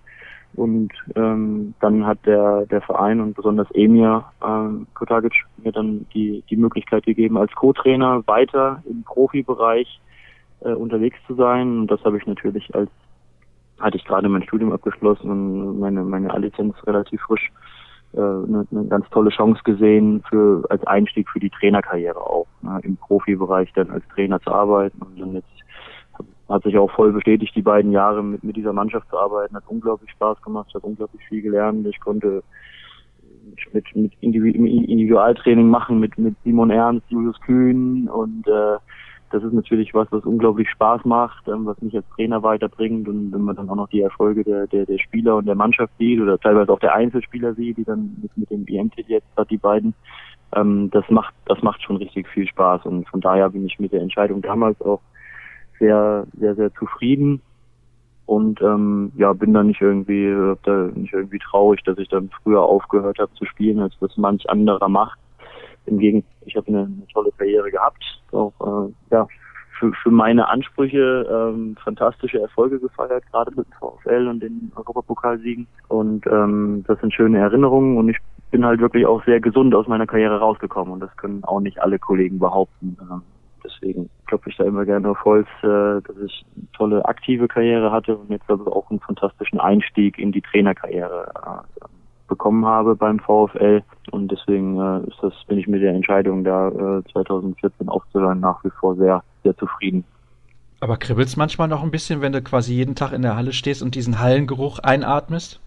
Und ähm, dann hat der der Verein und besonders Emir ähm, Kotagic mir dann die die Möglichkeit gegeben, als Co-Trainer weiter im Profibereich äh, unterwegs zu sein. Und das habe ich natürlich als hatte ich gerade mein Studium abgeschlossen und meine meine A-Lizenz relativ frisch äh, eine, eine ganz tolle Chance gesehen für als Einstieg für die Trainerkarriere auch ne, im Profibereich dann als Trainer zu arbeiten und dann jetzt hat sich auch voll bestätigt, die beiden Jahre mit, mit dieser Mannschaft zu arbeiten, hat unglaublich Spaß gemacht, hat unglaublich viel gelernt. Ich konnte mit, mit Individualtraining machen mit, mit Simon Ernst, Julius Kühn. Und äh, das ist natürlich was, was unglaublich Spaß macht, ähm, was mich als Trainer weiterbringt. Und wenn man dann auch noch die Erfolge der, der, der Spieler und der Mannschaft sieht oder teilweise auch der Einzelspieler sieht, die dann mit, mit dem IMT jetzt hat, die beiden, ähm, das macht, das macht schon richtig viel Spaß. Und von daher bin ich mit der Entscheidung damals auch sehr, sehr, sehr zufrieden und ähm, ja, bin da nicht irgendwie, da nicht irgendwie traurig, dass ich dann früher aufgehört habe zu spielen, als das manch anderer macht. Im Gegenteil, ich habe eine, eine, tolle Karriere gehabt, auch äh, ja, für, für meine Ansprüche ähm, fantastische Erfolge gefeiert, gerade mit dem VfL und den Europapokalsiegen. Und ähm, das sind schöne Erinnerungen und ich bin halt wirklich auch sehr gesund aus meiner Karriere rausgekommen und das können auch nicht alle Kollegen behaupten. Ähm, deswegen klopfe ich da immer gerne auf Holz, äh, dass ich eine tolle aktive Karriere hatte und jetzt aber auch einen fantastischen Einstieg in die Trainerkarriere äh, bekommen habe beim VfL und deswegen äh, ist das, bin ich mit der Entscheidung da äh, 2014 aufzuhören nach wie vor sehr, sehr zufrieden. Aber kribbelt's manchmal noch ein bisschen, wenn du quasi jeden Tag in der Halle stehst und diesen Hallengeruch einatmest?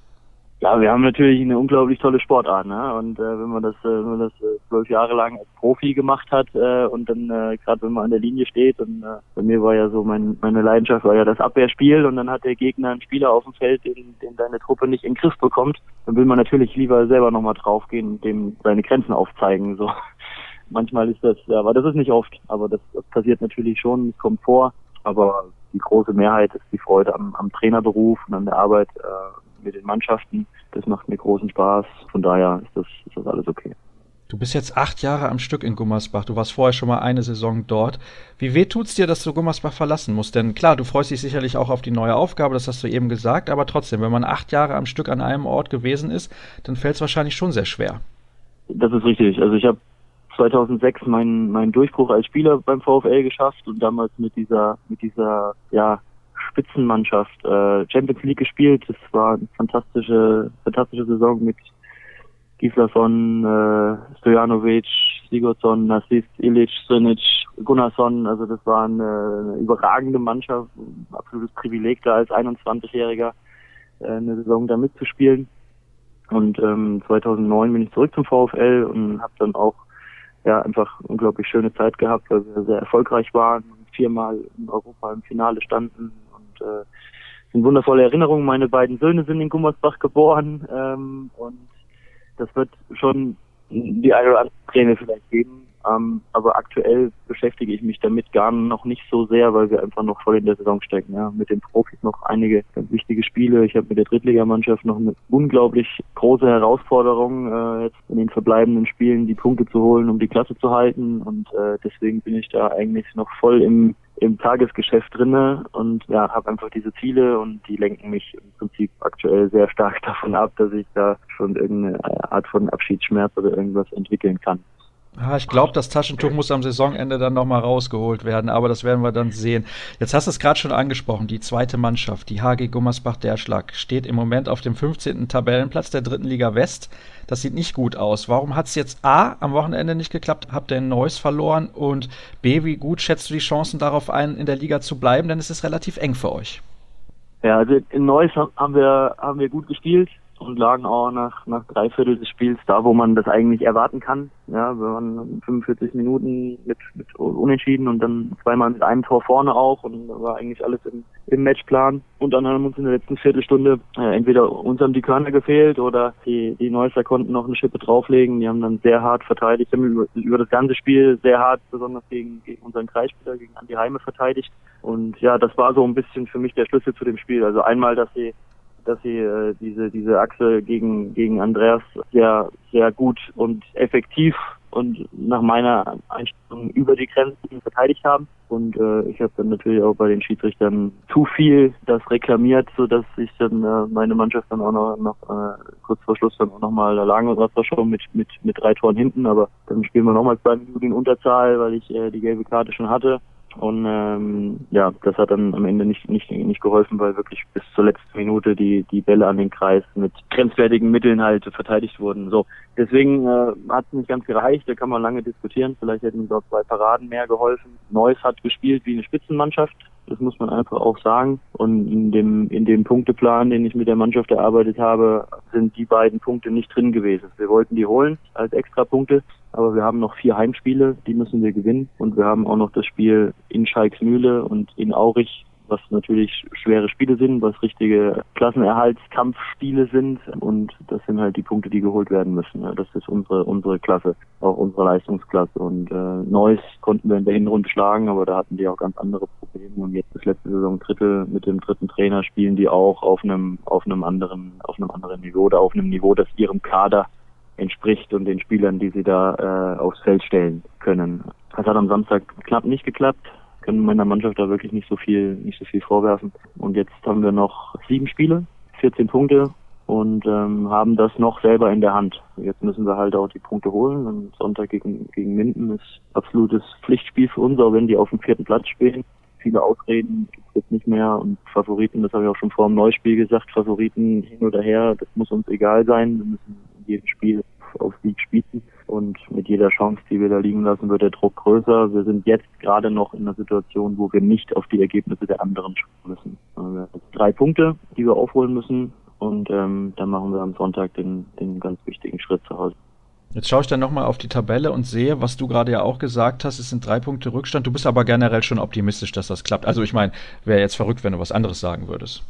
Ja, wir haben natürlich eine unglaublich tolle Sportart, ne? Und äh, wenn man das, äh, wenn man das äh, zwölf Jahre lang als Profi gemacht hat äh, und dann äh, gerade wenn man an der Linie steht und äh, bei mir war ja so mein, meine Leidenschaft war ja das Abwehrspiel und dann hat der Gegner einen Spieler auf dem Feld, den, den deine Truppe nicht in den Griff bekommt, dann will man natürlich lieber selber nochmal draufgehen und dem seine Grenzen aufzeigen. So manchmal ist das, ja, aber das ist nicht oft, aber das, das passiert natürlich schon, es kommt vor, aber die große Mehrheit ist die Freude am, am Trainerberuf und an der Arbeit. Äh, mit den Mannschaften. Das macht mir großen Spaß. Von daher ist das, ist das alles okay. Du bist jetzt acht Jahre am Stück in Gummersbach. Du warst vorher schon mal eine Saison dort. Wie weh tut's dir, dass du Gummersbach verlassen musst? Denn klar, du freust dich sicherlich auch auf die neue Aufgabe, das hast du eben gesagt, aber trotzdem, wenn man acht Jahre am Stück an einem Ort gewesen ist, dann fällt es wahrscheinlich schon sehr schwer. Das ist richtig. Also ich habe 2006 meinen meinen Durchbruch als Spieler beim VfL geschafft und damals mit dieser mit dieser ja Spitzenmannschaft äh, Champions League gespielt. Das war eine fantastische fantastische Saison mit Gislason, äh, Stojanovic, Sigurdsson, Nassis, Ilic, Sinic, Gunnarsson. Also das war eine, überragende Mannschaft, absolutes Privileg da als 21-Jähriger äh, eine Saison da mitzuspielen. Und ähm, 2009 bin ich zurück zum VfL und habe dann auch ja einfach unglaublich schöne Zeit gehabt, weil wir sehr erfolgreich waren viermal in Europa im Finale standen und äh, sind wundervolle Erinnerungen. Meine beiden Söhne sind in Gummersbach geboren ähm, und das wird schon die eine oder andere Träne vielleicht geben. Ähm, aber aktuell beschäftige ich mich damit gar noch nicht so sehr, weil wir einfach noch voll in der Saison stecken. Ja. Mit den Profis noch einige ganz wichtige Spiele. Ich habe mit der Drittligamannschaft noch eine unglaublich große Herausforderung, äh, jetzt in den verbleibenden Spielen die Punkte zu holen, um die Klasse zu halten. Und äh, deswegen bin ich da eigentlich noch voll im im Tagesgeschäft drinne und ja, habe einfach diese Ziele und die lenken mich im Prinzip aktuell sehr stark davon ab, dass ich da schon irgendeine Art von Abschiedsschmerz oder irgendwas entwickeln kann. Ja, ich glaube, das Taschentuch muss am Saisonende dann nochmal rausgeholt werden, aber das werden wir dann sehen. Jetzt hast du es gerade schon angesprochen, die zweite Mannschaft, die HG Gummersbach-Derschlag, steht im Moment auf dem 15. Tabellenplatz der dritten Liga West. Das sieht nicht gut aus. Warum hat es jetzt A am Wochenende nicht geklappt? Habt ihr in Neuss verloren? Und B, wie gut schätzt du die Chancen darauf ein, in der Liga zu bleiben? Denn es ist relativ eng für euch. Ja, also in Neuss haben wir, haben wir gut gespielt und lagen auch nach, nach drei Viertel des Spiels da, wo man das eigentlich erwarten kann. Ja, wir waren 45 Minuten mit, mit Unentschieden und dann zweimal mit einem Tor vorne auch und da war eigentlich alles im, im Matchplan. Und dann haben uns in der letzten Viertelstunde äh, entweder uns haben die Körner gefehlt oder die, die Neusser konnten noch eine Schippe drauflegen. Die haben dann sehr hart verteidigt, haben über, über das ganze Spiel sehr hart, besonders gegen, gegen unseren Kreisspieler, gegen Andi Heime verteidigt. Und ja, das war so ein bisschen für mich der Schlüssel zu dem Spiel. Also einmal, dass sie dass sie äh, diese diese Achse gegen gegen Andreas sehr sehr gut und effektiv und nach meiner Einstellung über die Grenzen verteidigt haben. Und äh, ich habe dann natürlich auch bei den Schiedsrichtern zu viel das reklamiert, so dass ich dann äh, meine Mannschaft dann auch noch, noch äh, kurz vor Schluss dann auch nochmal da lagen und war schon mit mit mit drei Toren hinten, aber dann spielen wir nochmal zwei Minuten in Unterzahl, weil ich äh, die gelbe Karte schon hatte und ähm, ja, das hat dann am Ende nicht, nicht, nicht geholfen, weil wirklich bis zur letzten Minute die, die Bälle an den Kreis mit grenzwertigen Mitteln halt verteidigt wurden. So, deswegen äh, hat es nicht ganz gereicht, da kann man lange diskutieren. Vielleicht hätten auch zwei Paraden mehr geholfen. Neuss hat gespielt wie eine Spitzenmannschaft, das muss man einfach auch sagen. Und in dem, in dem Punkteplan, den ich mit der Mannschaft erarbeitet habe, sind die beiden Punkte nicht drin gewesen. Wir wollten die holen als Extrapunkte, aber wir haben noch vier Heimspiele, die müssen wir gewinnen. Und wir haben auch noch das Spiel in Schalksmühle und in Aurich was natürlich schwere Spiele sind, was richtige Klassenerhaltskampfspiele sind und das sind halt die Punkte, die geholt werden müssen. Das ist unsere unsere Klasse, auch unsere Leistungsklasse und äh, Neuss konnten wir in der Hinrunde schlagen, aber da hatten die auch ganz andere Probleme und jetzt ist letzte Saison Drittel mit dem dritten Trainer spielen die auch auf einem auf einem anderen auf einem anderen Niveau oder auf einem Niveau, das ihrem Kader entspricht und den Spielern, die sie da äh, aufs Feld stellen können. Das hat am Samstag knapp nicht geklappt können meiner Mannschaft da wirklich nicht so viel, nicht so viel vorwerfen. Und jetzt haben wir noch sieben Spiele, 14 Punkte und ähm, haben das noch selber in der Hand. Jetzt müssen wir halt auch die Punkte holen. Und Sonntag gegen, gegen Minden ist absolutes Pflichtspiel für uns, auch wenn die auf dem vierten Platz spielen. Viele Ausreden gibt es jetzt nicht mehr und Favoriten, das habe ich auch schon vor dem Neuspiel gesagt, Favoriten hin oder her, das muss uns egal sein. Wir müssen jedem Spiel auf Sieg spielen. Und mit jeder Chance, die wir da liegen lassen, wird der Druck größer. Wir sind jetzt gerade noch in einer Situation, wo wir nicht auf die Ergebnisse der anderen schauen müssen. Wir haben drei Punkte, die wir aufholen müssen. Und ähm, dann machen wir am Sonntag den, den ganz wichtigen Schritt zu Hause. Jetzt schaue ich dann nochmal auf die Tabelle und sehe, was du gerade ja auch gesagt hast, es sind drei Punkte Rückstand. Du bist aber generell schon optimistisch, dass das klappt. Also ich meine, wäre jetzt verrückt, wenn du was anderes sagen würdest.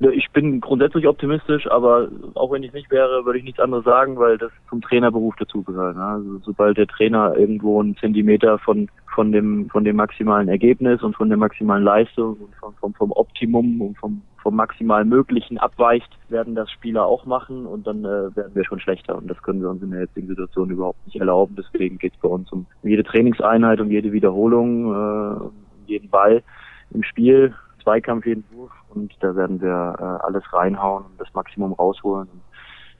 Ich bin grundsätzlich optimistisch, aber auch wenn ich nicht wäre, würde ich nichts anderes sagen, weil das zum Trainerberuf dazugehört. Ne? Also sobald der Trainer irgendwo einen Zentimeter von von dem von dem maximalen Ergebnis und von der maximalen Leistung und vom, vom, vom Optimum und vom vom maximal Möglichen abweicht, werden das Spieler auch machen und dann äh, werden wir schon schlechter. Und das können wir uns in der jetzigen Situation überhaupt nicht erlauben. Deswegen geht es bei uns um jede Trainingseinheit, um jede Wiederholung, äh, um jeden Ball im Spiel, Zweikampf, jeden Wurf und da werden wir äh, alles reinhauen und das Maximum rausholen.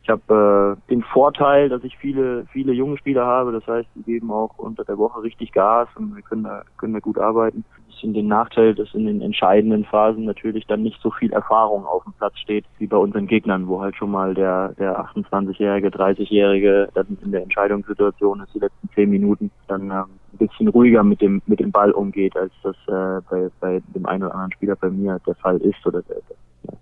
Ich habe äh, den Vorteil, dass ich viele, viele junge Spieler habe. Das heißt, die geben auch unter der Woche richtig Gas und wir können da, können da gut arbeiten. Ein bisschen den Nachteil, dass in den entscheidenden Phasen natürlich dann nicht so viel Erfahrung auf dem Platz steht wie bei unseren Gegnern, wo halt schon mal der, der 28-Jährige, 30-Jährige dann in der Entscheidungssituation ist, die letzten zehn Minuten dann ähm, ein bisschen ruhiger mit dem, mit dem Ball umgeht, als das äh, bei, bei dem einen oder anderen Spieler bei mir der Fall ist oder der, der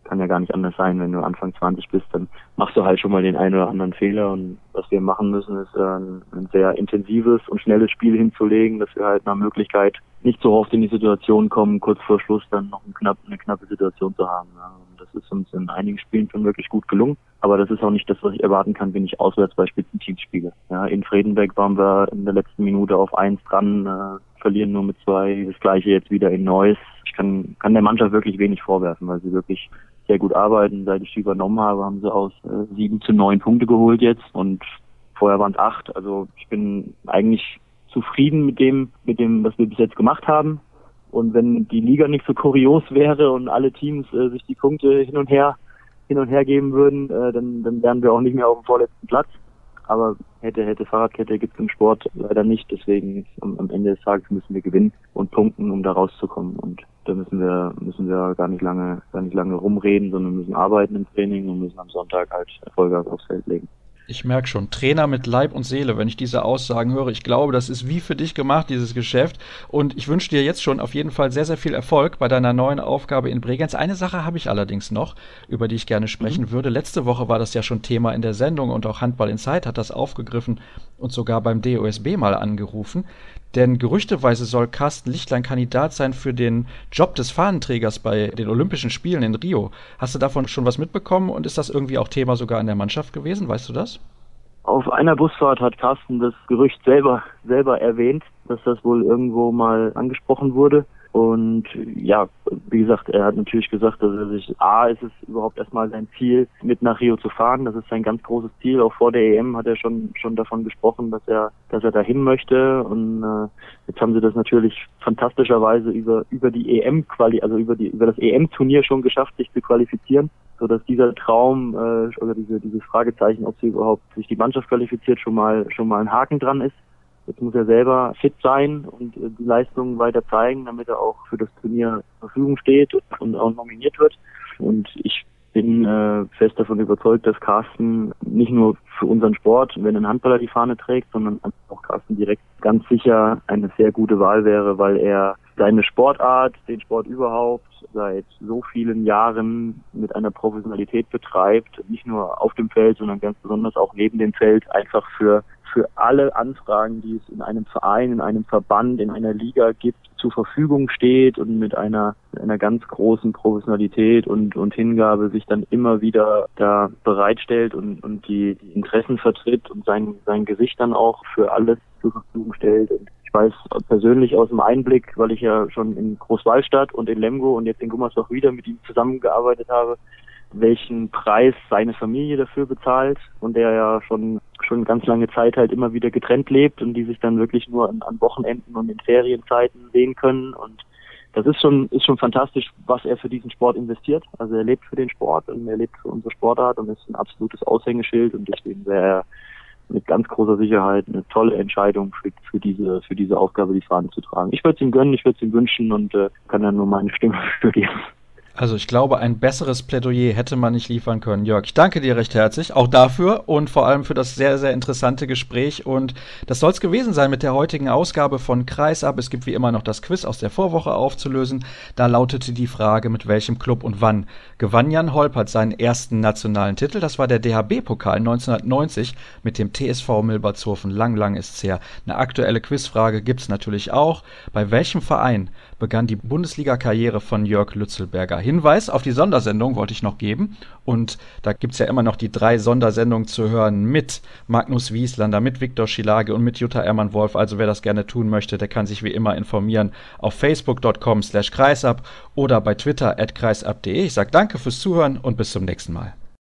kann ja gar nicht anders sein. Wenn du Anfang 20 bist, dann machst du halt schon mal den einen oder anderen Fehler. Und was wir machen müssen, ist ein, ein sehr intensives und schnelles Spiel hinzulegen, dass wir halt nach Möglichkeit nicht so oft in die Situation kommen, kurz vor Schluss dann noch ein knapp, eine knappe Situation zu haben. Ja. Das ist uns in einigen Spielen schon wirklich gut gelungen. Aber das ist auch nicht das, was ich erwarten kann, wenn ich auswärts bei Spitzenteams spiele. Ja, in Fredenberg waren wir in der letzten Minute auf eins dran, äh, verlieren nur mit zwei. Das gleiche jetzt wieder in Neuss. Ich kann, kann der Mannschaft wirklich wenig vorwerfen, weil sie wirklich sehr gut arbeiten. Seit ich sie übernommen habe, haben sie aus äh, sieben zu neun Punkte geholt jetzt und vorher waren es acht. Also ich bin eigentlich zufrieden mit dem, mit dem, was wir bis jetzt gemacht haben. Und wenn die Liga nicht so kurios wäre und alle Teams äh, sich die Punkte hin und her hin und her geben würden, äh, dann, dann wären wir auch nicht mehr auf dem vorletzten Platz. Aber hätte, hätte Fahrradkette gibt es im Sport leider nicht. Deswegen am, am Ende des Tages müssen wir gewinnen und punkten, um da rauszukommen. Und da müssen wir, müssen wir gar nicht lange, gar nicht lange rumreden, sondern müssen arbeiten im Training und müssen am Sonntag halt Erfolge aufs Feld legen. Ich merke schon, Trainer mit Leib und Seele, wenn ich diese Aussagen höre. Ich glaube, das ist wie für dich gemacht, dieses Geschäft. Und ich wünsche dir jetzt schon auf jeden Fall sehr, sehr viel Erfolg bei deiner neuen Aufgabe in Bregenz. Eine Sache habe ich allerdings noch, über die ich gerne sprechen mhm. würde. Letzte Woche war das ja schon Thema in der Sendung und auch Handball in Zeit hat das aufgegriffen und sogar beim DOSB mal angerufen. Denn gerüchteweise soll Carsten Lichtlein Kandidat sein für den Job des Fahnenträgers bei den Olympischen Spielen in Rio. Hast du davon schon was mitbekommen und ist das irgendwie auch Thema sogar in der Mannschaft gewesen? Weißt du das? Auf einer Busfahrt hat Carsten das Gerücht selber, selber erwähnt, dass das wohl irgendwo mal angesprochen wurde. Und ja, wie gesagt, er hat natürlich gesagt, dass er sich, A, ist es überhaupt erstmal sein Ziel, mit nach Rio zu fahren. Das ist sein ganz großes Ziel. Auch vor der EM hat er schon, schon davon gesprochen, dass er, dass er dahin möchte. Und äh, jetzt haben sie das natürlich fantastischerweise über, über die EM quali, also über die, über das EM-Turnier schon geschafft, sich zu qualifizieren so dass dieser Traum äh, oder diese dieses Fragezeichen, ob sie überhaupt sich die Mannschaft qualifiziert, schon mal schon mal ein Haken dran ist. Jetzt muss er selber fit sein und äh, die Leistungen weiter zeigen, damit er auch für das Turnier zur Verfügung steht und auch nominiert wird. Und ich bin äh, fest davon überzeugt, dass Carsten nicht nur für unseren Sport, wenn ein Handballer die Fahne trägt, sondern auch Carsten direkt ganz sicher eine sehr gute Wahl wäre, weil er seine Sportart, den Sport überhaupt seit so vielen Jahren mit einer Professionalität betreibt, nicht nur auf dem Feld, sondern ganz besonders auch neben dem Feld einfach für für alle Anfragen, die es in einem Verein, in einem Verband, in einer Liga gibt, zur Verfügung steht und mit einer, einer ganz großen Professionalität und, und Hingabe sich dann immer wieder da bereitstellt und, und die, die Interessen vertritt und sein, sein Gesicht dann auch für alles zur Verfügung stellt. Und ich weiß persönlich aus dem Einblick, weil ich ja schon in Großwallstadt und in Lemgo und jetzt in Gummersbach wieder mit ihm zusammengearbeitet habe, welchen Preis seine Familie dafür bezahlt und der ja schon schon ganz lange Zeit halt immer wieder getrennt lebt und die sich dann wirklich nur an, an Wochenenden und in Ferienzeiten sehen können und das ist schon ist schon fantastisch, was er für diesen Sport investiert. Also er lebt für den Sport und er lebt für unsere Sportart und ist ein absolutes Aushängeschild und deswegen wäre er mit ganz großer Sicherheit eine tolle Entscheidung für, für diese für diese Aufgabe, die Fahne zu tragen. Ich würde es ihm gönnen, ich würde es ihm wünschen und äh, kann dann nur meine Stimme für geben. Also ich glaube, ein besseres Plädoyer hätte man nicht liefern können. Jörg, ich danke dir recht herzlich, auch dafür und vor allem für das sehr, sehr interessante Gespräch. Und das soll es gewesen sein mit der heutigen Ausgabe von Kreisab. Es gibt wie immer noch das Quiz aus der Vorwoche aufzulösen. Da lautete die Frage, mit welchem Club und wann gewann Jan Holpert seinen ersten nationalen Titel. Das war der DHB-Pokal 1990 mit dem TSV Milbertshofen. Lang, lang ist's her. Eine aktuelle Quizfrage gibt's natürlich auch. Bei welchem Verein begann die Bundesliga-Karriere von Jörg Lützelberger? Hinweis auf die Sondersendung wollte ich noch geben. Und da gibt es ja immer noch die drei Sondersendungen zu hören mit Magnus Wieslander, mit Viktor Schilage und mit Jutta Ermann-Wolf. Also wer das gerne tun möchte, der kann sich wie immer informieren auf facebook.com slash kreisab oder bei Twitter at kreisab.de. Ich sage danke fürs Zuhören und bis zum nächsten Mal.